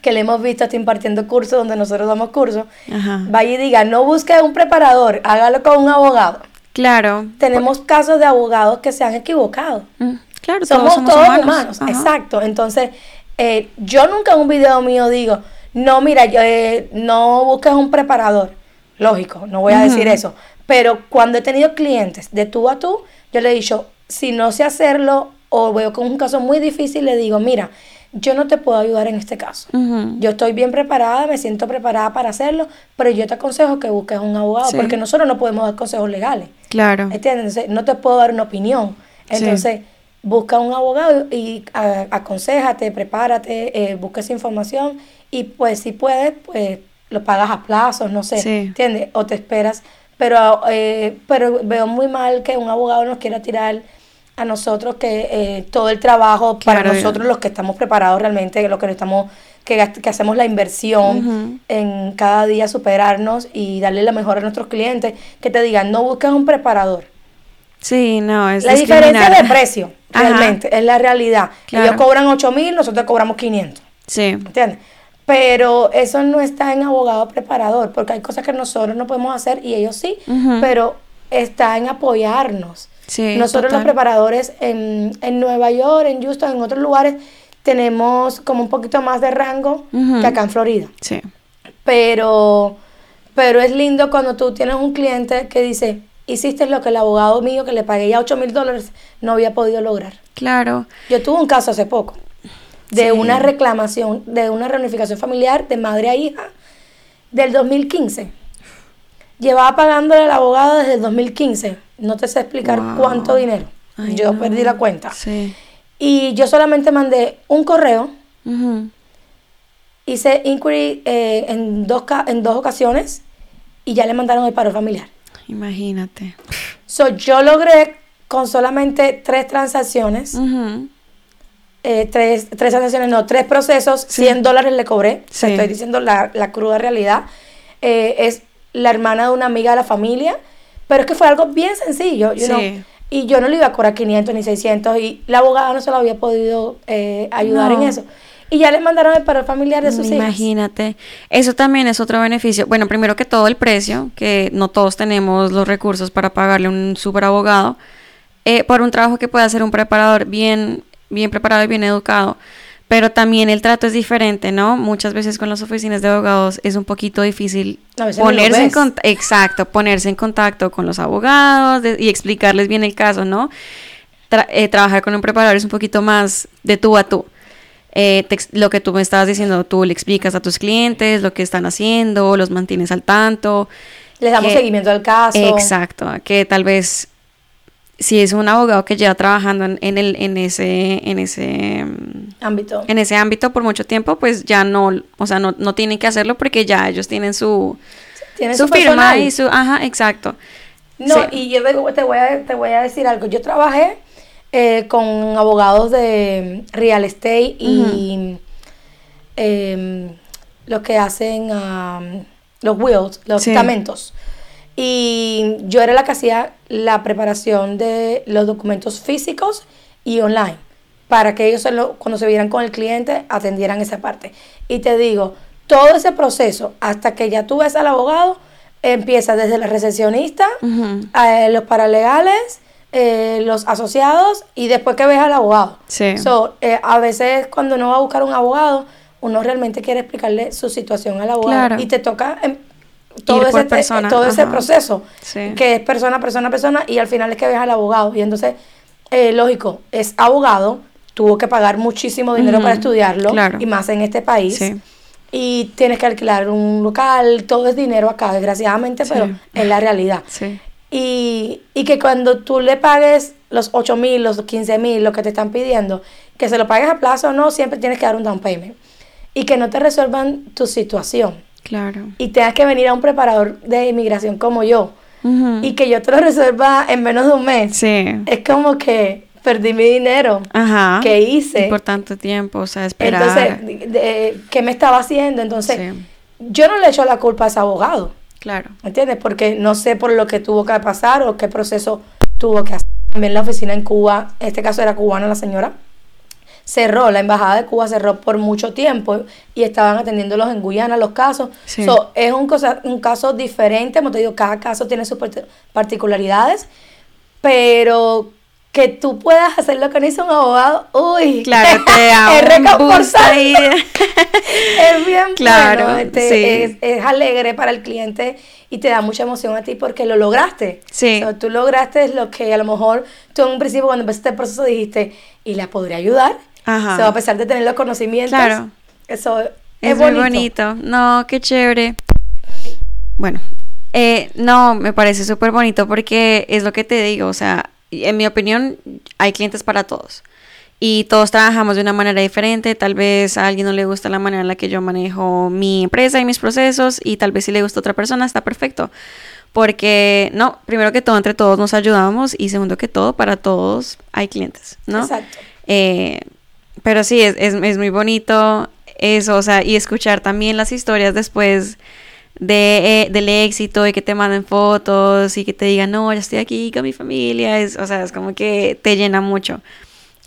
que le hemos visto está impartiendo cursos donde nosotros damos cursos, Ajá. vaya y diga, no busque un preparador, hágalo con un abogado. Claro. Tenemos casos de abogados que se han equivocado. Mm, Claro, Somos todos todos, somos humanos, Ajá. exacto. Entonces, eh, yo nunca en un video mío digo, no, mira, yo, eh, no busques un preparador. Lógico, no voy a decir eso. Pero cuando he tenido clientes de tú a tú, yo le he dicho, si no sé hacerlo o veo que es un caso muy difícil, le digo, mira, yo no te puedo ayudar en este caso. Yo estoy bien preparada, me siento preparada para hacerlo, pero yo te aconsejo que busques un abogado, Sí. porque nosotros no podemos dar consejos legales. Claro. ¿Entiendes? Entonces, no te puedo dar una opinión. Sí. Entonces, busca un abogado y a- aconsejate, prepárate, eh, busca esa información y pues si puedes, pues lo pagas a plazos, no sé, Sí. ¿entiendes? O te esperas. Pero, eh, pero veo muy mal que un abogado nos quiera tirar a nosotros que eh, todo el trabajo para nosotros los que estamos preparados realmente, lo que nos estamos que, que hacemos la inversión en cada día superarnos y darle la mejor a nuestros clientes, que te digan, no busques un preparador. Sí, no, es La diferencia de precio, Ajá. realmente, es la realidad. Claro. Ellos cobran 8 mil, nosotros cobramos 500. Sí. ¿Entiendes? Pero eso no está en abogado preparador, porque hay cosas que nosotros no podemos hacer y ellos sí, pero está en apoyarnos. Sí, nosotros los preparadores en, en Nueva York, en Houston, en otros lugares, tenemos como un poquito más de rango que acá en Florida. Sí. Pero, pero es lindo cuando tú tienes un cliente que dice, hiciste lo que el abogado mío que le pagué ya 8 mil dólares no había podido lograr. Claro. Yo tuve un caso hace poco de Sí. una reclamación, de una reunificación familiar de madre a hija del 2015. Llevaba pagándole al abogado desde el 2015. No te sé explicar Wow. cuánto dinero. Ay, yo no. perdí la cuenta. Sí. Y yo solamente mandé un correo, hice inquiry eh, en, dos, en dos ocasiones y ya le mandaron el paro familiar. Imagínate. So, yo logré con solamente tres transacciones, eh, tres, tres transacciones, no, tres procesos, Sí. 100 dólares le cobré. Te Sí. estoy diciendo la, la cruda realidad. Eh, es la hermana de una amiga de la familia, pero es que fue algo bien sencillo, you Sí. know. Y yo no le iba a cobrar 500 ni 600 y la abogada no se lo había podido eh, ayudar No. en eso. Y ya le mandaron el paro familiar de sus hijas. Imagínate. Eso también es otro beneficio. Bueno, primero que todo el precio, que no todos tenemos los recursos para pagarle un super abogado, eh, por un trabajo que puede hacer un preparador bien, bien preparado y bien educado. Pero también el trato es diferente, ¿no? Muchas veces con las oficinas de abogados es un poquito difícil ponerse en contacto, exacto, ponerse en contacto con los abogados de- y explicarles bien el caso, ¿no? Tra- eh, trabajar con un preparador es un poquito más de tú a tú. Eh, lo que tú me estabas diciendo, tú le explicas a tus clientes lo que están haciendo, los mantienes al tanto. Les damos que- seguimiento al caso. Exacto, que tal vez si es un abogado que lleva trabajando en, en el, en ese, en ese, mm, Ámbito. en ese ámbito por mucho tiempo, pues ya no, o sea, no, no tienen que hacerlo porque ya ellos tienen su, Tiene su su firma y su, ajá, exacto. No, Sí. y yo te, voy a, te voy a decir algo. Yo trabajé eh, con abogados de real estate y em, los que hacen am, los wills, los Sí. testamentos. Y yo era la que hacía la preparación de los documentos físicos y online para que ellos cuando se vieran con el cliente atendieran esa parte. Y te digo, todo ese proceso hasta que ya tú ves al abogado empieza desde la recepcionista, eh, los paralegales, eh, los asociados y después que ves al abogado. Sí. So, eh, a veces cuando uno va a buscar un abogado, uno realmente quiere explicarle su situación al abogado Claro. y te toca em, todo, ese, persona, todo ese proceso Sí. que es persona, persona, persona y al final es que ves al abogado y entonces, eh, lógico, es abogado, tuvo que pagar muchísimo dinero para estudiarlo claro. y más en este país. Sí. Y tienes que alquilar un local, todo es dinero acá, desgraciadamente, Sí. pero es la realidad. Y, y que cuando tú le pagues los 8 mil, los 15 mil, lo que te están pidiendo, que se lo pagues a plazo o no, siempre tienes que dar un down payment. Y que no te resuelvan tu situación. Claro. Y tengas que venir a un preparador de inmigración como yo. Y que yo te lo resuelva en menos de un mes. Sí. Es como que perdí mi dinero. Ajá. que hice. Y por tanto tiempo, o sea, esperar. Entonces, de- de- ¿qué me estaba haciendo? Entonces, Sí. yo no le echo la culpa a ese abogado. Claro. ¿Entiendes? Porque no sé por lo que tuvo que pasar o qué proceso tuvo que hacer. También la oficina en Cuba, en este caso era cubana la señora, cerró, la embajada de Cuba cerró por mucho tiempo y estaban atendiéndolos en Guyana los casos. Sí. So, es un, cosa, un caso diferente, como te digo, cada caso tiene sus part- particularidades, pero que tú puedas hacer lo que no hizo un abogado, uy, Claro, te es ahí. es bien Claro, bueno, este, sí. es, es alegre para el cliente y te da mucha emoción a ti porque lo lograste. Sí. O sea, tú lograste lo que a lo mejor tú en un principio cuando empezaste el proceso dijiste, y la podría ayudar. Ajá. O sea, a pesar de tener los conocimientos. Claro. Eso es, Es, bonito. muy bonito. No, qué chévere. Bueno, eh, no, me parece súper bonito porque es lo que te digo, o sea, en mi opinión, hay clientes para todos. Y todos trabajamos de una manera diferente. Tal vez a alguien no le gusta la manera en la que yo manejo mi empresa y mis procesos. Y tal vez si le gusta a otra persona, está perfecto. Porque, no, primero que todo, entre todos nos ayudamos. Y segundo que todo, para todos hay clientes, ¿no? Exacto. Eh, pero sí, es, es, es muy bonito eso, o sea, y escuchar también las historias después de, eh, del éxito y que te manden fotos y que te digan, no, ya estoy aquí con mi familia, es, o sea, es como que te llena mucho.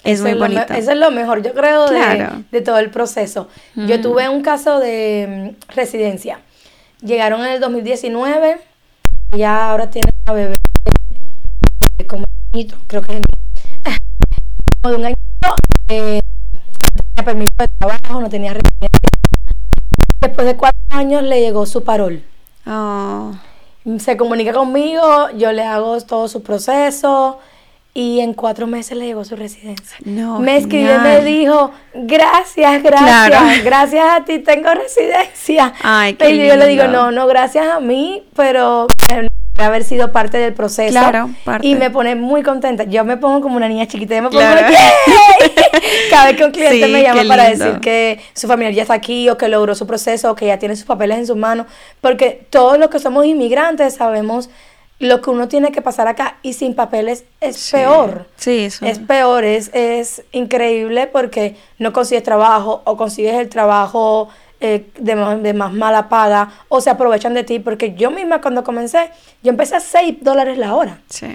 Es Eso muy bonito. eso es lo mejor, yo creo, de, Claro. de todo el proceso. Yo tuve un caso de mm, residencia. Llegaron en el 2019, ya ahora tiene una bebé como creo que es. Como de un año, eh, tenía permiso de trabajo, no tenía residencia. Después de cuatro años le llegó su parol. Oh, Se comunica conmigo, yo le hago todo su proceso y en cuatro meses le llegó su residencia. no. me escribió y me dijo, gracias, gracias, Claro. gracias a ti tengo residencia. Ay, qué y yo le digo, no, no, gracias a mí, pero eh, haber sido parte del proceso. Claro, parte. Y me pone muy contenta. Yo me pongo como una niña chiquita, yo me pongo, Claro. Cada vez que un cliente Sí, me llama para decir que su familiar ya está aquí o que logró su proceso o que ya tiene sus papeles en sus manos, porque todos los que somos inmigrantes sabemos lo que uno tiene que pasar acá y sin papeles es Sí. peor. Sí, eso. Es peor, es, es increíble porque no consigues trabajo o consigues el trabajo eh, de, ma- de más mala paga o se aprovechan de ti porque yo misma cuando comencé, yo empecé a 6 dólares la hora, Sí.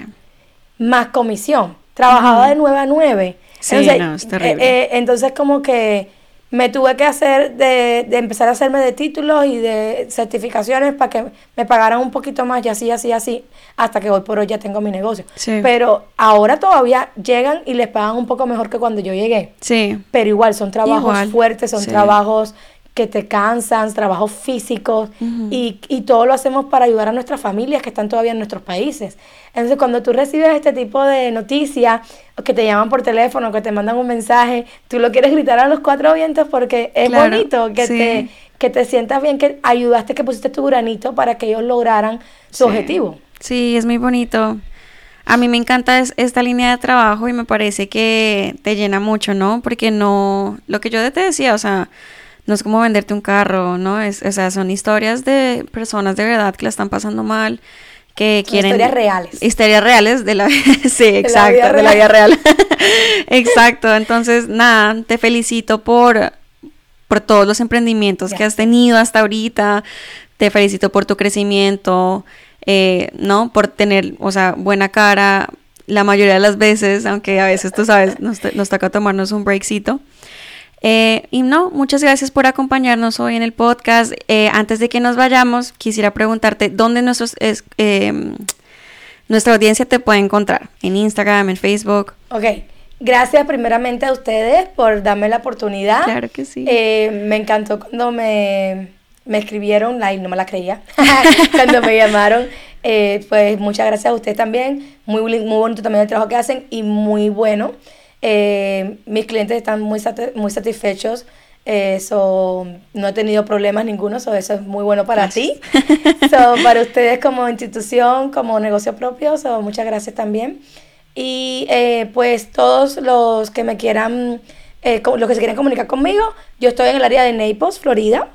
más comisión. Trabajaba de 9 a 9. Sí, no, es terrible. eh, eh, entonces como que me tuve que hacer de, de empezar a hacerme de títulos y de certificaciones para que me pagaran un poquito más y así, así, así, hasta que hoy por hoy ya tengo mi negocio. Sí. Pero ahora todavía llegan y les pagan un poco mejor que cuando yo llegué. Sí. Pero igual son trabajos Igual, fuertes, son sí. trabajos que te cansan, trabajos físicos y, y todo lo hacemos para ayudar a nuestras familias que están todavía en nuestros países. Entonces cuando tú recibes este tipo de noticias, o que te llaman por teléfono, que te mandan un mensaje, tú lo quieres gritar a los cuatro vientos porque es Claro, bonito que, sí. te, que te sientas bien, que ayudaste, que pusiste tu granito para que ellos lograran su Sí. objetivo. Sí, es muy bonito. A mí me encanta es- esta línea de trabajo y me parece que te llena mucho, ¿no? Porque no, lo que yo te decía, o sea, no es como venderte un carro, ¿no? Es, o sea, son historias de personas de verdad que la están pasando mal, que Son quieren... historias reales. Historias reales de la... sí, exacto, de la vida real. exacto, entonces, nada, te felicito por por todos los emprendimientos que has tenido hasta ahorita. Te felicito por tu crecimiento, eh, ¿no? Por tener, o sea, buena cara la mayoría de las veces, aunque a veces, tú sabes, nos, nos toca tomarnos un breakcito. Eh, y no, muchas gracias por acompañarnos hoy en el podcast. Eh, antes de que nos vayamos, quisiera preguntarte dónde nuestros, es- eh, nuestra audiencia te puede encontrar. En Instagram, en Facebook. Ok, gracias primeramente a ustedes por darme la oportunidad. Claro que sí. Eh, me encantó cuando me, me escribieron, ay, no me la creía, cuando me llamaron. Eh, pues muchas gracias a ustedes también. Muy, muy bonito también el trabajo que hacen y muy bueno. Eh, mis clientes están muy, sati- muy satisfechos. Eh, so, no he tenido problemas ninguno, so, eso es muy bueno para ti. So, para ustedes como institución, como negocio propio, so, muchas gracias también. Y eh, pues todos los que me quieran, eh, los que se quieran comunicar conmigo, yo estoy en el área de Naples, Florida.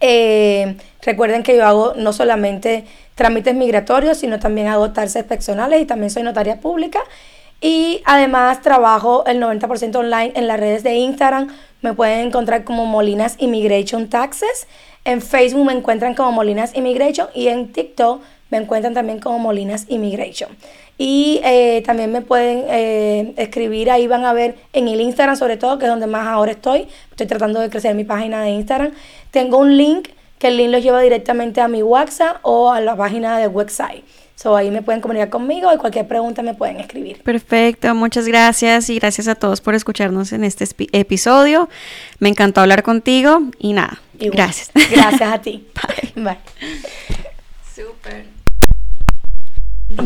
Eh, recuerden que yo hago no solamente trámites migratorios, sino también hago taxes personales y también soy notaria pública. Y además trabajo el 90% online en las redes de Instagram. Me pueden encontrar como Molinas Immigration Taxes. En Facebook me encuentran como Molinas Immigration y en TikTok me encuentran también como Molinas Immigration. Y eh, también me pueden eh, escribir, ahí van a ver en el Instagram sobre todo, que es donde más ahora estoy. Estoy tratando de crecer mi página de Instagram. Tengo un link, que el link los lleva directamente a mi WhatsApp o a la página del website. So, ahí me pueden comunicar conmigo y cualquier pregunta me pueden escribir. Perfecto, muchas gracias y gracias a todos por escucharnos en este episodio. Me encantó hablar contigo y nada, Igual. gracias. Gracias a ti. Bye. Bye. Súper.